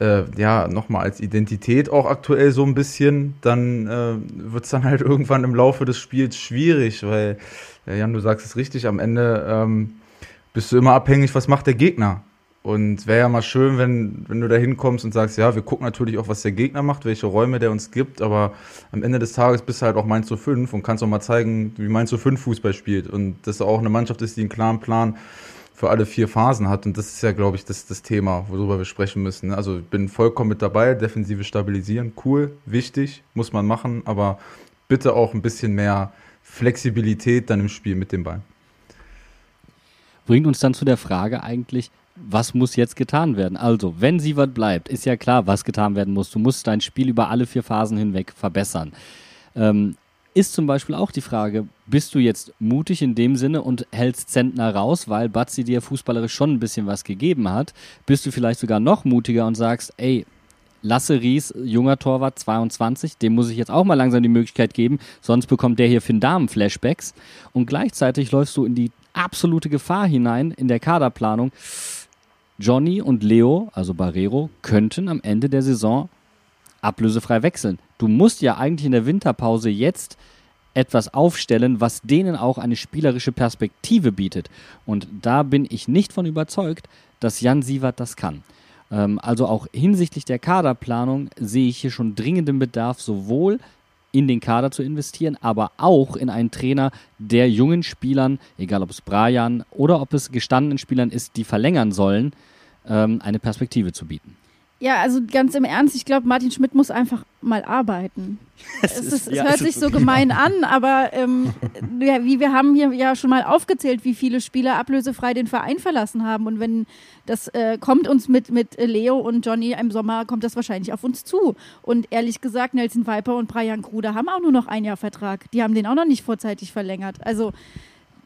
Speaker 4: äh, ja, nochmal als Identität auch aktuell so ein bisschen, dann äh, wird es dann halt irgendwann im Laufe des Spiels schwierig, weil, ja, Jan, du sagst es richtig, am Ende ähm, bist du immer abhängig, was macht der Gegner. Und wäre ja mal schön, wenn, wenn du da hinkommst und sagst, ja, wir gucken natürlich auch, was der Gegner macht, welche Räume der uns gibt, aber am Ende des Tages bist du halt auch Mainz zu 5 und kannst auch mal zeigen, wie Mainz zu 5 Fußball spielt und dass auch eine Mannschaft ist, die einen klaren Plan für alle vier Phasen hat. Und das ist ja, glaube ich, das, das Thema, worüber wir sprechen müssen. Also ich bin vollkommen mit dabei, defensive stabilisieren, cool, wichtig, muss man machen, aber bitte auch ein bisschen mehr Flexibilität dann im Spiel mit dem Ball.
Speaker 2: Bringt uns dann zu der Frage eigentlich, was muss jetzt getan werden? Also, wenn Sievert bleibt, ist ja klar, was getan werden muss. Du musst dein Spiel über alle vier Phasen hinweg verbessern. Ähm, ist zum Beispiel auch die Frage, bist du jetzt mutig in dem Sinne und hältst Zentner raus, weil Batzi dir fußballerisch schon ein bisschen was gegeben hat? Bist du vielleicht sogar noch mutiger und sagst, ey, Lasse Ries, junger Torwart, 22, dem muss ich jetzt auch mal langsam die Möglichkeit geben, sonst bekommt der hier für den Damen Flashbacks. Und gleichzeitig läufst du in die absolute Gefahr hinein in der Kaderplanung, Johnny und Leo, also Barrero, könnten am Ende der Saison ablösefrei wechseln. Du musst ja eigentlich in der Winterpause jetzt etwas aufstellen, was denen auch eine spielerische Perspektive bietet. Und da bin ich nicht von überzeugt, dass Jan Sievert das kann. Ähm, also auch hinsichtlich der Kaderplanung sehe ich hier schon dringenden Bedarf, sowohl in den Kader zu investieren, aber auch in einen Trainer, der jungen Spielern, egal ob es Brian oder ob es gestandenen Spielern ist, die verlängern sollen, ähm, eine Perspektive zu bieten.
Speaker 1: Ja, also ganz im Ernst, ich glaube, Martin Schmidt muss einfach mal arbeiten. Es, ist, es, ja, hört es sich so gemein an, aber ähm, ja, wie wir haben hier ja schon mal aufgezählt, wie viele Spieler ablösefrei den Verein verlassen haben. Und wenn das äh, kommt uns mit, mit Leo und Johnny im Sommer, kommt das wahrscheinlich auf uns zu. Und ehrlich gesagt, Nelson Viper und Brian Kruder haben auch nur noch ein Jahr Vertrag. Die haben den auch noch nicht vorzeitig verlängert. Also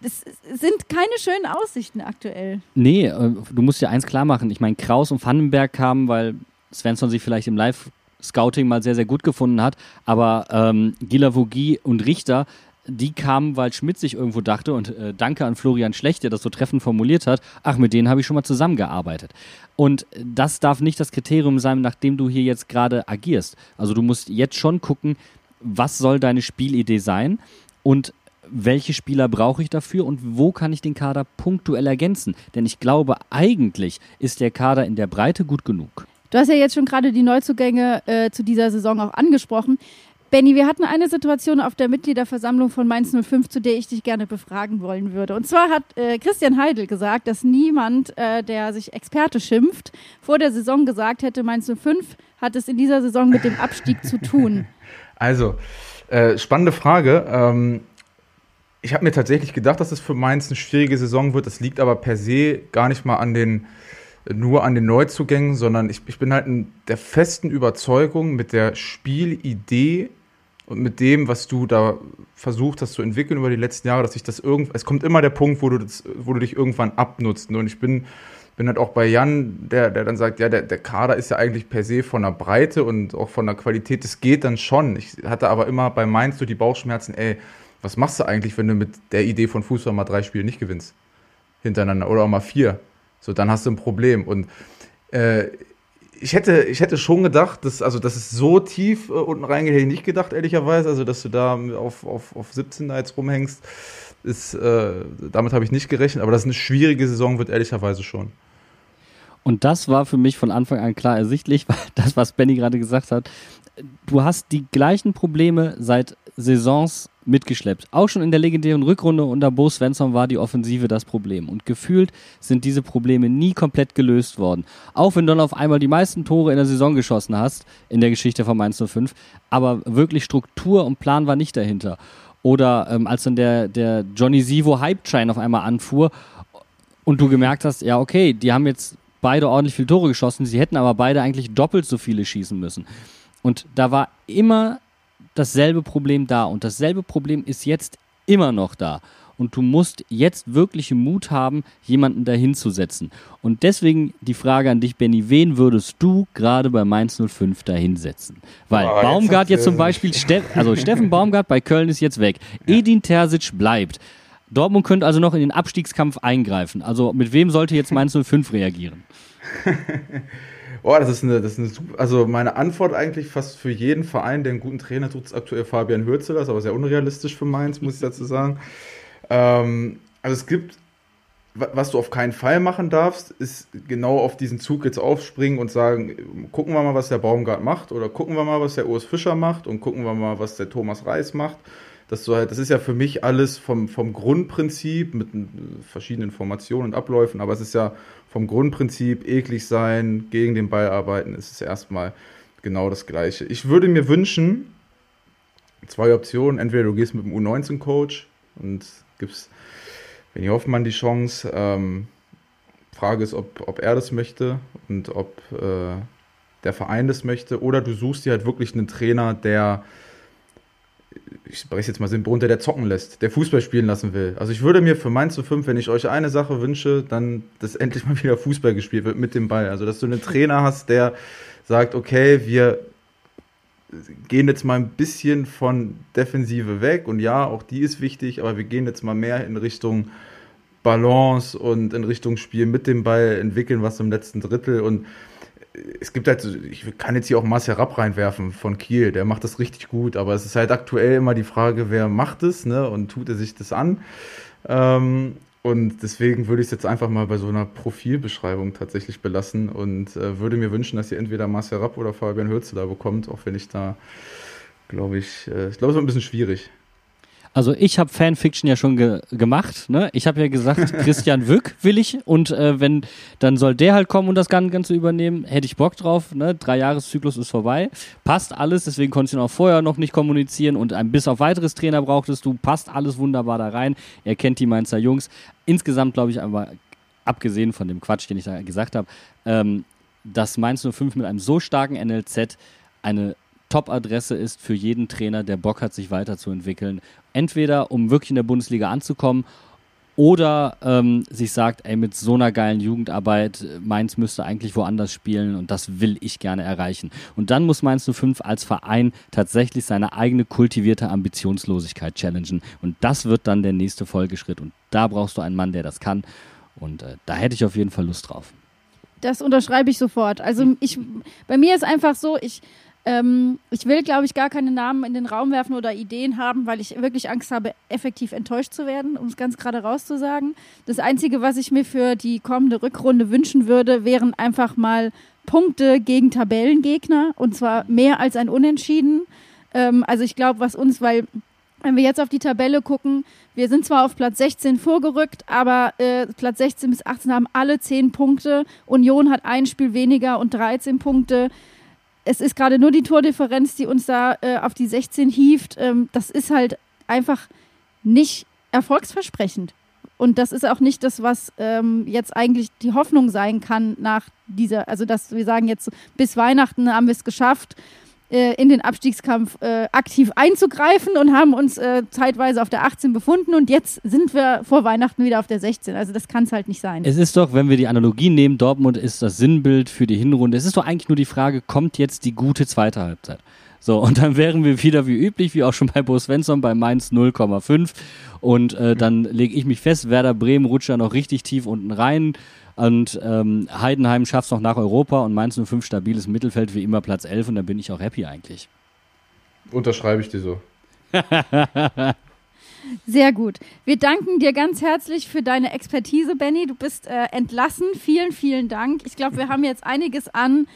Speaker 1: das sind keine schönen Aussichten aktuell.
Speaker 2: Nee, äh, du musst dir eins klar machen. Ich meine, Kraus und Vandenberg kamen, weil Svensson sich vielleicht im Live-Scouting mal sehr, sehr gut gefunden hat. Aber ähm, Gilavogi und Richter, die kamen, weil Schmidt sich irgendwo dachte, und äh, danke an Florian Schlecht, der das so treffend formuliert hat, ach, mit denen habe ich schon mal zusammengearbeitet. Und das darf nicht das Kriterium sein, nachdem du hier jetzt gerade agierst. Also du musst jetzt schon gucken, was soll deine Spielidee sein und welche Spieler brauche ich dafür und wo kann ich den Kader punktuell ergänzen? Denn ich glaube, eigentlich ist der Kader in der Breite gut genug.
Speaker 1: Du hast ja jetzt schon gerade die Neuzugänge äh, zu dieser Saison auch angesprochen. Benny, wir hatten eine Situation auf der Mitgliederversammlung von Mainz 05, zu der ich dich gerne befragen wollen würde. Und zwar hat äh, Christian Heidel gesagt, dass niemand, äh, der sich Experte schimpft, vor der Saison gesagt hätte, Mainz 05 hat es in dieser Saison mit dem Abstieg zu tun.
Speaker 4: Also, äh, spannende Frage. Ähm, ich habe mir tatsächlich gedacht, dass es für Mainz eine schwierige Saison wird. Das liegt aber per se gar nicht mal an den nur an den Neuzugängen, sondern ich, ich bin halt in der festen Überzeugung mit der Spielidee und mit dem, was du da versucht hast zu entwickeln über die letzten Jahre, dass sich das irgend, es kommt immer der Punkt, wo du, das, wo du dich irgendwann abnutzt. Und ich bin, bin halt auch bei Jan, der, der dann sagt, ja, der, der Kader ist ja eigentlich per se von der Breite und auch von der Qualität, das geht dann schon. Ich hatte aber immer bei Mainz so die Bauchschmerzen, ey, was machst du eigentlich, wenn du mit der Idee von Fußball mal drei Spiele nicht gewinnst? Hintereinander oder auch mal vier. So, dann hast du ein Problem. Und äh, ich hätte, ich hätte schon gedacht, dass, also, dass es so tief äh, unten reingeht, hätte ich nicht gedacht, ehrlicherweise. Also, dass du da auf, auf, auf 17 da jetzt rumhängst, ist, äh, damit habe ich nicht gerechnet. Aber dass eine schwierige Saison wird, ehrlicherweise schon.
Speaker 2: Und das war für mich von Anfang an klar ersichtlich, weil das, was Benny gerade gesagt hat, du hast die gleichen Probleme seit Saisons mitgeschleppt. Auch schon in der legendären Rückrunde unter Bo Svensson war die Offensive das Problem. Und gefühlt sind diese Probleme nie komplett gelöst worden. Auch wenn du dann auf einmal die meisten Tore in der Saison geschossen hast, in der Geschichte von Mainz 05. Aber wirklich Struktur und Plan war nicht dahinter. Oder ähm, als dann der, der Johnny Sivo Hype-Train auf einmal anfuhr und du gemerkt hast, ja, okay, die haben jetzt beide ordentlich viele Tore geschossen, sie hätten aber beide eigentlich doppelt so viele schießen müssen. Und da war immer dasselbe Problem da und dasselbe Problem ist jetzt immer noch da. Und du musst jetzt wirklich Mut haben, jemanden dahin zu setzen. Und deswegen die Frage an dich, Benny, wen würdest du gerade bei Mainz 05 dahinsetzen? Weil oh, Baumgart jetzt, jetzt zum Beispiel, Ste also Steffen Baumgart bei Köln ist jetzt weg. Ja. Edin Terzic bleibt. Dortmund könnte also noch in den Abstiegskampf eingreifen. Also mit wem sollte jetzt Mainz 05 reagieren?
Speaker 4: Oh, das ist eine, das ist eine super, also meine Antwort eigentlich fast für jeden Verein, der einen guten Trainer tut, ist aktuell Fabian Hürzeler, ist aber sehr unrealistisch für Mainz, muss ich dazu sagen. Ähm, also es gibt, was du auf keinen Fall machen darfst, ist genau auf diesen Zug jetzt aufspringen und sagen, gucken wir mal, was der Baumgart macht oder gucken wir mal, was der Urs Fischer macht und gucken wir mal, was der Thomas Reis macht dass du halt, das ist ja für mich alles vom, vom Grundprinzip mit verschiedenen Formationen und Abläufen, aber es ist ja vom Grundprinzip eklig sein, gegen den Ball arbeiten, ist es erstmal genau das Gleiche. Ich würde mir wünschen, zwei Optionen, entweder du gehst mit dem U19-Coach und gibst Benny Hoffmann die Chance. Ähm, Frage ist, ob, ob er das möchte und ob äh, der Verein das möchte, oder du suchst dir halt wirklich einen Trainer, der ich spreche jetzt mal Symbol, der zocken lässt, der Fußball spielen lassen will. Also ich würde mir für Mainz zu 5, wenn ich euch eine Sache wünsche, dann, dass endlich mal wieder Fußball gespielt wird mit dem Ball. Also dass du einen Trainer hast, der sagt, okay, wir gehen jetzt mal ein bisschen von Defensive weg und ja, auch die ist wichtig, aber wir gehen jetzt mal mehr in Richtung Balance und in Richtung Spiel mit dem Ball, entwickeln was im letzten Drittel und es gibt halt, ich kann jetzt hier auch Marcel Rapp reinwerfen von Kiel, der macht das richtig gut, aber es ist halt aktuell immer die Frage, wer macht es, ne, und tut er sich das an. Ähm, und deswegen würde ich es jetzt einfach mal bei so einer Profilbeschreibung tatsächlich belassen und äh, würde mir wünschen, dass ihr entweder Marcel Rapp oder Fabian Hürze da bekommt, auch wenn ich da, glaube ich, äh, ich glaube, es wird ein bisschen schwierig.
Speaker 2: Also ich habe Fanfiction ja schon ge gemacht. Ne? Ich habe ja gesagt, Christian Wück will ich und äh, wenn, dann soll der halt kommen und das Ganze übernehmen. Hätte ich Bock drauf. Ne? Drei Jahreszyklus ist vorbei. Passt alles, deswegen konntest du ihn auch vorher noch nicht kommunizieren und ein bis auf weiteres Trainer brauchtest du. Passt alles wunderbar da rein. Er kennt die Mainzer Jungs. Insgesamt glaube ich aber, abgesehen von dem Quatsch, den ich da gesagt habe, ähm, dass Mainz 05 mit einem so starken NLZ eine Top-Adresse ist für jeden Trainer, der Bock hat, sich weiterzuentwickeln. Entweder um wirklich in der Bundesliga anzukommen oder ähm, sich sagt, ey, mit so einer geilen Jugendarbeit, Mainz müsste eigentlich woanders spielen und das will ich gerne erreichen. Und dann muss Mainz 05 als Verein tatsächlich seine eigene kultivierte Ambitionslosigkeit challengen. Und das wird dann der nächste Folgeschritt. Und da brauchst du einen Mann, der das kann. Und äh, da hätte ich auf jeden Fall Lust drauf.
Speaker 1: Das unterschreibe ich sofort. Also ich, bei mir ist einfach so, ich ähm, ich will, glaube ich, gar keine Namen in den Raum werfen oder Ideen haben, weil ich wirklich Angst habe, effektiv enttäuscht zu werden, um es ganz gerade rauszusagen. Das Einzige, was ich mir für die kommende Rückrunde wünschen würde, wären einfach mal Punkte gegen Tabellengegner und zwar mehr als ein Unentschieden. Ähm, also ich glaube, was uns, weil wenn wir jetzt auf die Tabelle gucken, wir sind zwar auf Platz 16 vorgerückt, aber äh, Platz 16 bis 18 haben alle 10 Punkte. Union hat ein Spiel weniger und 13 Punkte es ist gerade nur die Tordifferenz, die uns da äh, auf die 16 hieft. Ähm, das ist halt einfach nicht erfolgsversprechend. Und das ist auch nicht das, was ähm, jetzt eigentlich die Hoffnung sein kann nach dieser, also dass wir sagen jetzt bis Weihnachten haben wir es geschafft äh, in den Abstiegskampf äh, aktiv einzugreifen und haben uns äh, zeitweise auf der 18 befunden und jetzt sind wir vor Weihnachten wieder auf der 16. Also das kann es halt nicht sein.
Speaker 2: Es ist doch, wenn wir die Analogie nehmen, Dortmund ist das Sinnbild für die Hinrunde. Es ist doch eigentlich nur die Frage, kommt jetzt die gute zweite Halbzeit? So, und dann wären wir wieder wie üblich, wie auch schon bei Bo Svensson, bei Mainz 0,5. Und äh, dann lege ich mich fest, Werder Bremen rutscht da noch richtig tief unten rein. Und ähm, Heidenheim schafft es noch nach Europa und Mainz 05 stabiles Mittelfeld wie immer Platz 11 und da bin ich auch happy eigentlich.
Speaker 4: Unterschreibe ich dir so.
Speaker 1: Sehr gut. Wir danken dir ganz herzlich für deine Expertise, Benny. Du bist äh, entlassen. Vielen, vielen Dank. Ich glaube, wir haben jetzt einiges an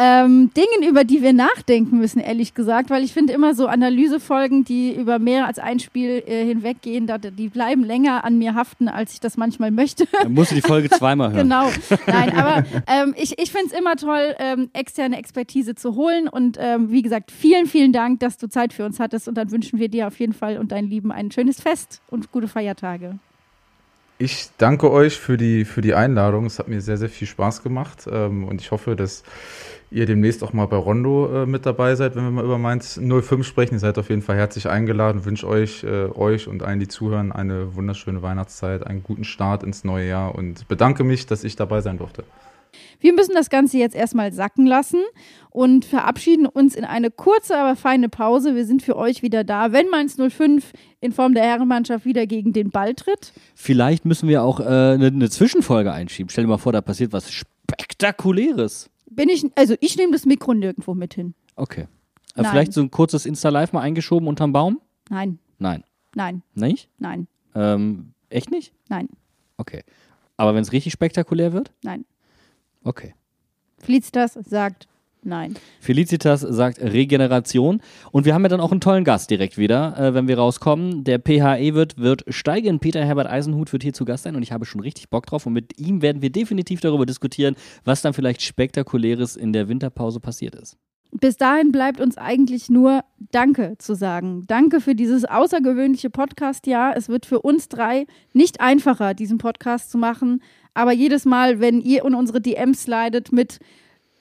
Speaker 1: ähm, Dingen, über die wir nachdenken müssen, ehrlich gesagt, weil ich finde immer so Analysefolgen, die über mehr als ein Spiel äh, hinweggehen, da, die bleiben länger an mir haften, als ich das manchmal möchte.
Speaker 2: Dann musst du die Folge zweimal hören.
Speaker 1: genau. Nein, aber ähm, ich, ich finde es immer toll, ähm, externe Expertise zu holen und ähm, wie gesagt, vielen, vielen Dank, dass du Zeit für uns hattest und dann wünschen wir dir auf jeden Fall und deinen Lieben ein schönes Fest und gute Feiertage.
Speaker 4: Ich danke euch für die, für die Einladung. Es hat mir sehr, sehr viel Spaß gemacht ähm, und ich hoffe, dass ihr demnächst auch mal bei Rondo äh, mit dabei seid, wenn wir mal über Mainz 05 sprechen. Ihr seid auf jeden Fall herzlich eingeladen. Wünsche euch, äh, euch und allen, die zuhören, eine wunderschöne Weihnachtszeit, einen guten Start ins neue Jahr und bedanke mich, dass ich dabei sein durfte.
Speaker 1: Wir müssen das Ganze jetzt erstmal sacken lassen und verabschieden uns in eine kurze, aber feine Pause. Wir sind für euch wieder da, wenn Mainz 05 in Form der Herrenmannschaft wieder gegen den Ball tritt.
Speaker 2: Vielleicht müssen wir auch eine äh, ne, Zwischenfolge einschieben. Stell dir mal vor, da passiert was Spektakuläres
Speaker 1: bin ich, also ich nehme das Mikro nirgendwo mit hin.
Speaker 2: Okay. Äh, vielleicht so ein kurzes Insta-Live mal eingeschoben unterm Baum?
Speaker 1: Nein.
Speaker 2: Nein.
Speaker 1: Nein.
Speaker 2: Nicht?
Speaker 1: Nein.
Speaker 2: Ähm, echt nicht?
Speaker 1: Nein.
Speaker 2: Okay. Aber wenn es richtig spektakulär wird?
Speaker 1: Nein.
Speaker 2: Okay.
Speaker 1: Felicitas sagt Nein.
Speaker 2: Felicitas sagt Regeneration. Und wir haben ja dann auch einen tollen Gast direkt wieder, äh, wenn wir rauskommen. Der PHE wird, wird steigen. Peter Herbert Eisenhut wird hier zu Gast sein und ich habe schon richtig Bock drauf. Und mit ihm werden wir definitiv darüber diskutieren, was dann vielleicht Spektakuläres in der Winterpause passiert ist.
Speaker 1: Bis dahin bleibt uns eigentlich nur Danke zu sagen. Danke für dieses außergewöhnliche Podcast-Jahr. Es wird für uns drei nicht einfacher, diesen Podcast zu machen. Aber jedes Mal, wenn ihr in unsere DMs slidet mit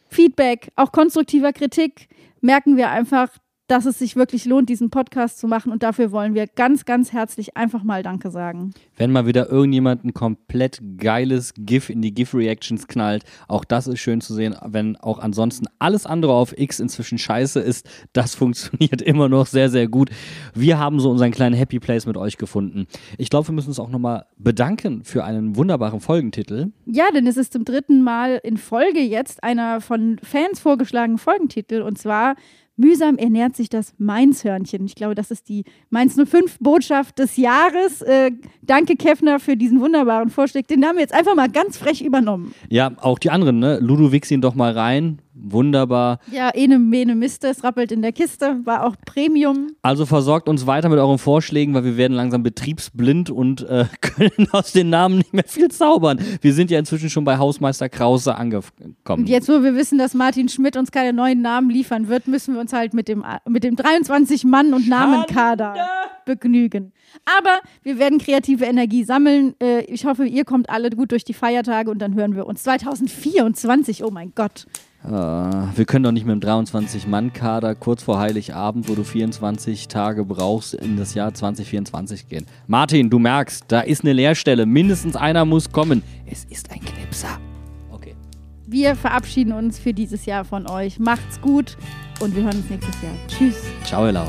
Speaker 1: Feedback, auch konstruktiver Kritik, merken wir einfach, dass es sich wirklich lohnt, diesen Podcast zu machen. Und dafür wollen wir ganz, ganz herzlich einfach mal Danke sagen.
Speaker 2: Wenn mal wieder irgendjemand ein komplett geiles GIF in die GIF-Reactions knallt, auch das ist schön zu sehen. Wenn auch ansonsten alles andere auf X inzwischen scheiße ist, das funktioniert immer noch sehr, sehr gut. Wir haben so unseren kleinen Happy Place mit euch gefunden. Ich glaube, wir müssen uns auch nochmal bedanken für einen wunderbaren Folgentitel.
Speaker 1: Ja, denn es ist zum dritten Mal in Folge jetzt einer von Fans vorgeschlagenen Folgentitel und zwar Mühsam ernährt sich das Mainzhörnchen. Ich glaube, das ist die Mainz 05 Botschaft des Jahres. Äh, danke, Keffner, für diesen wunderbaren Vorschlag. Den haben wir jetzt einfach mal ganz frech übernommen.
Speaker 2: Ja, auch die anderen, ne? Ludo wichs ihn doch mal rein. Wunderbar.
Speaker 1: Ja, ene mene Miste, es rappelt in der Kiste, war auch Premium.
Speaker 2: Also versorgt uns weiter mit euren Vorschlägen, weil wir werden langsam betriebsblind und äh, können aus den Namen nicht mehr viel zaubern. Wir sind ja inzwischen schon bei Hausmeister Krause angekommen.
Speaker 1: Und jetzt, wo wir wissen, dass Martin Schmidt uns keine neuen Namen liefern wird, müssen wir uns halt mit dem, mit dem 23 Mann und Namenkader begnügen. Aber wir werden kreative Energie sammeln. Äh, ich hoffe, ihr kommt alle gut durch die Feiertage und dann hören wir uns 2024. Oh mein Gott.
Speaker 2: Uh, wir können doch nicht mit dem 23-Mann-Kader kurz vor Heiligabend, wo du 24 Tage brauchst, in das Jahr 2024 gehen. Martin, du merkst, da ist eine Leerstelle. Mindestens einer muss kommen. Es ist ein Knipser. Okay.
Speaker 1: Wir verabschieden uns für dieses Jahr von euch. Macht's gut und wir hören uns nächstes Jahr. Tschüss.
Speaker 2: Ciao, ihr Lau.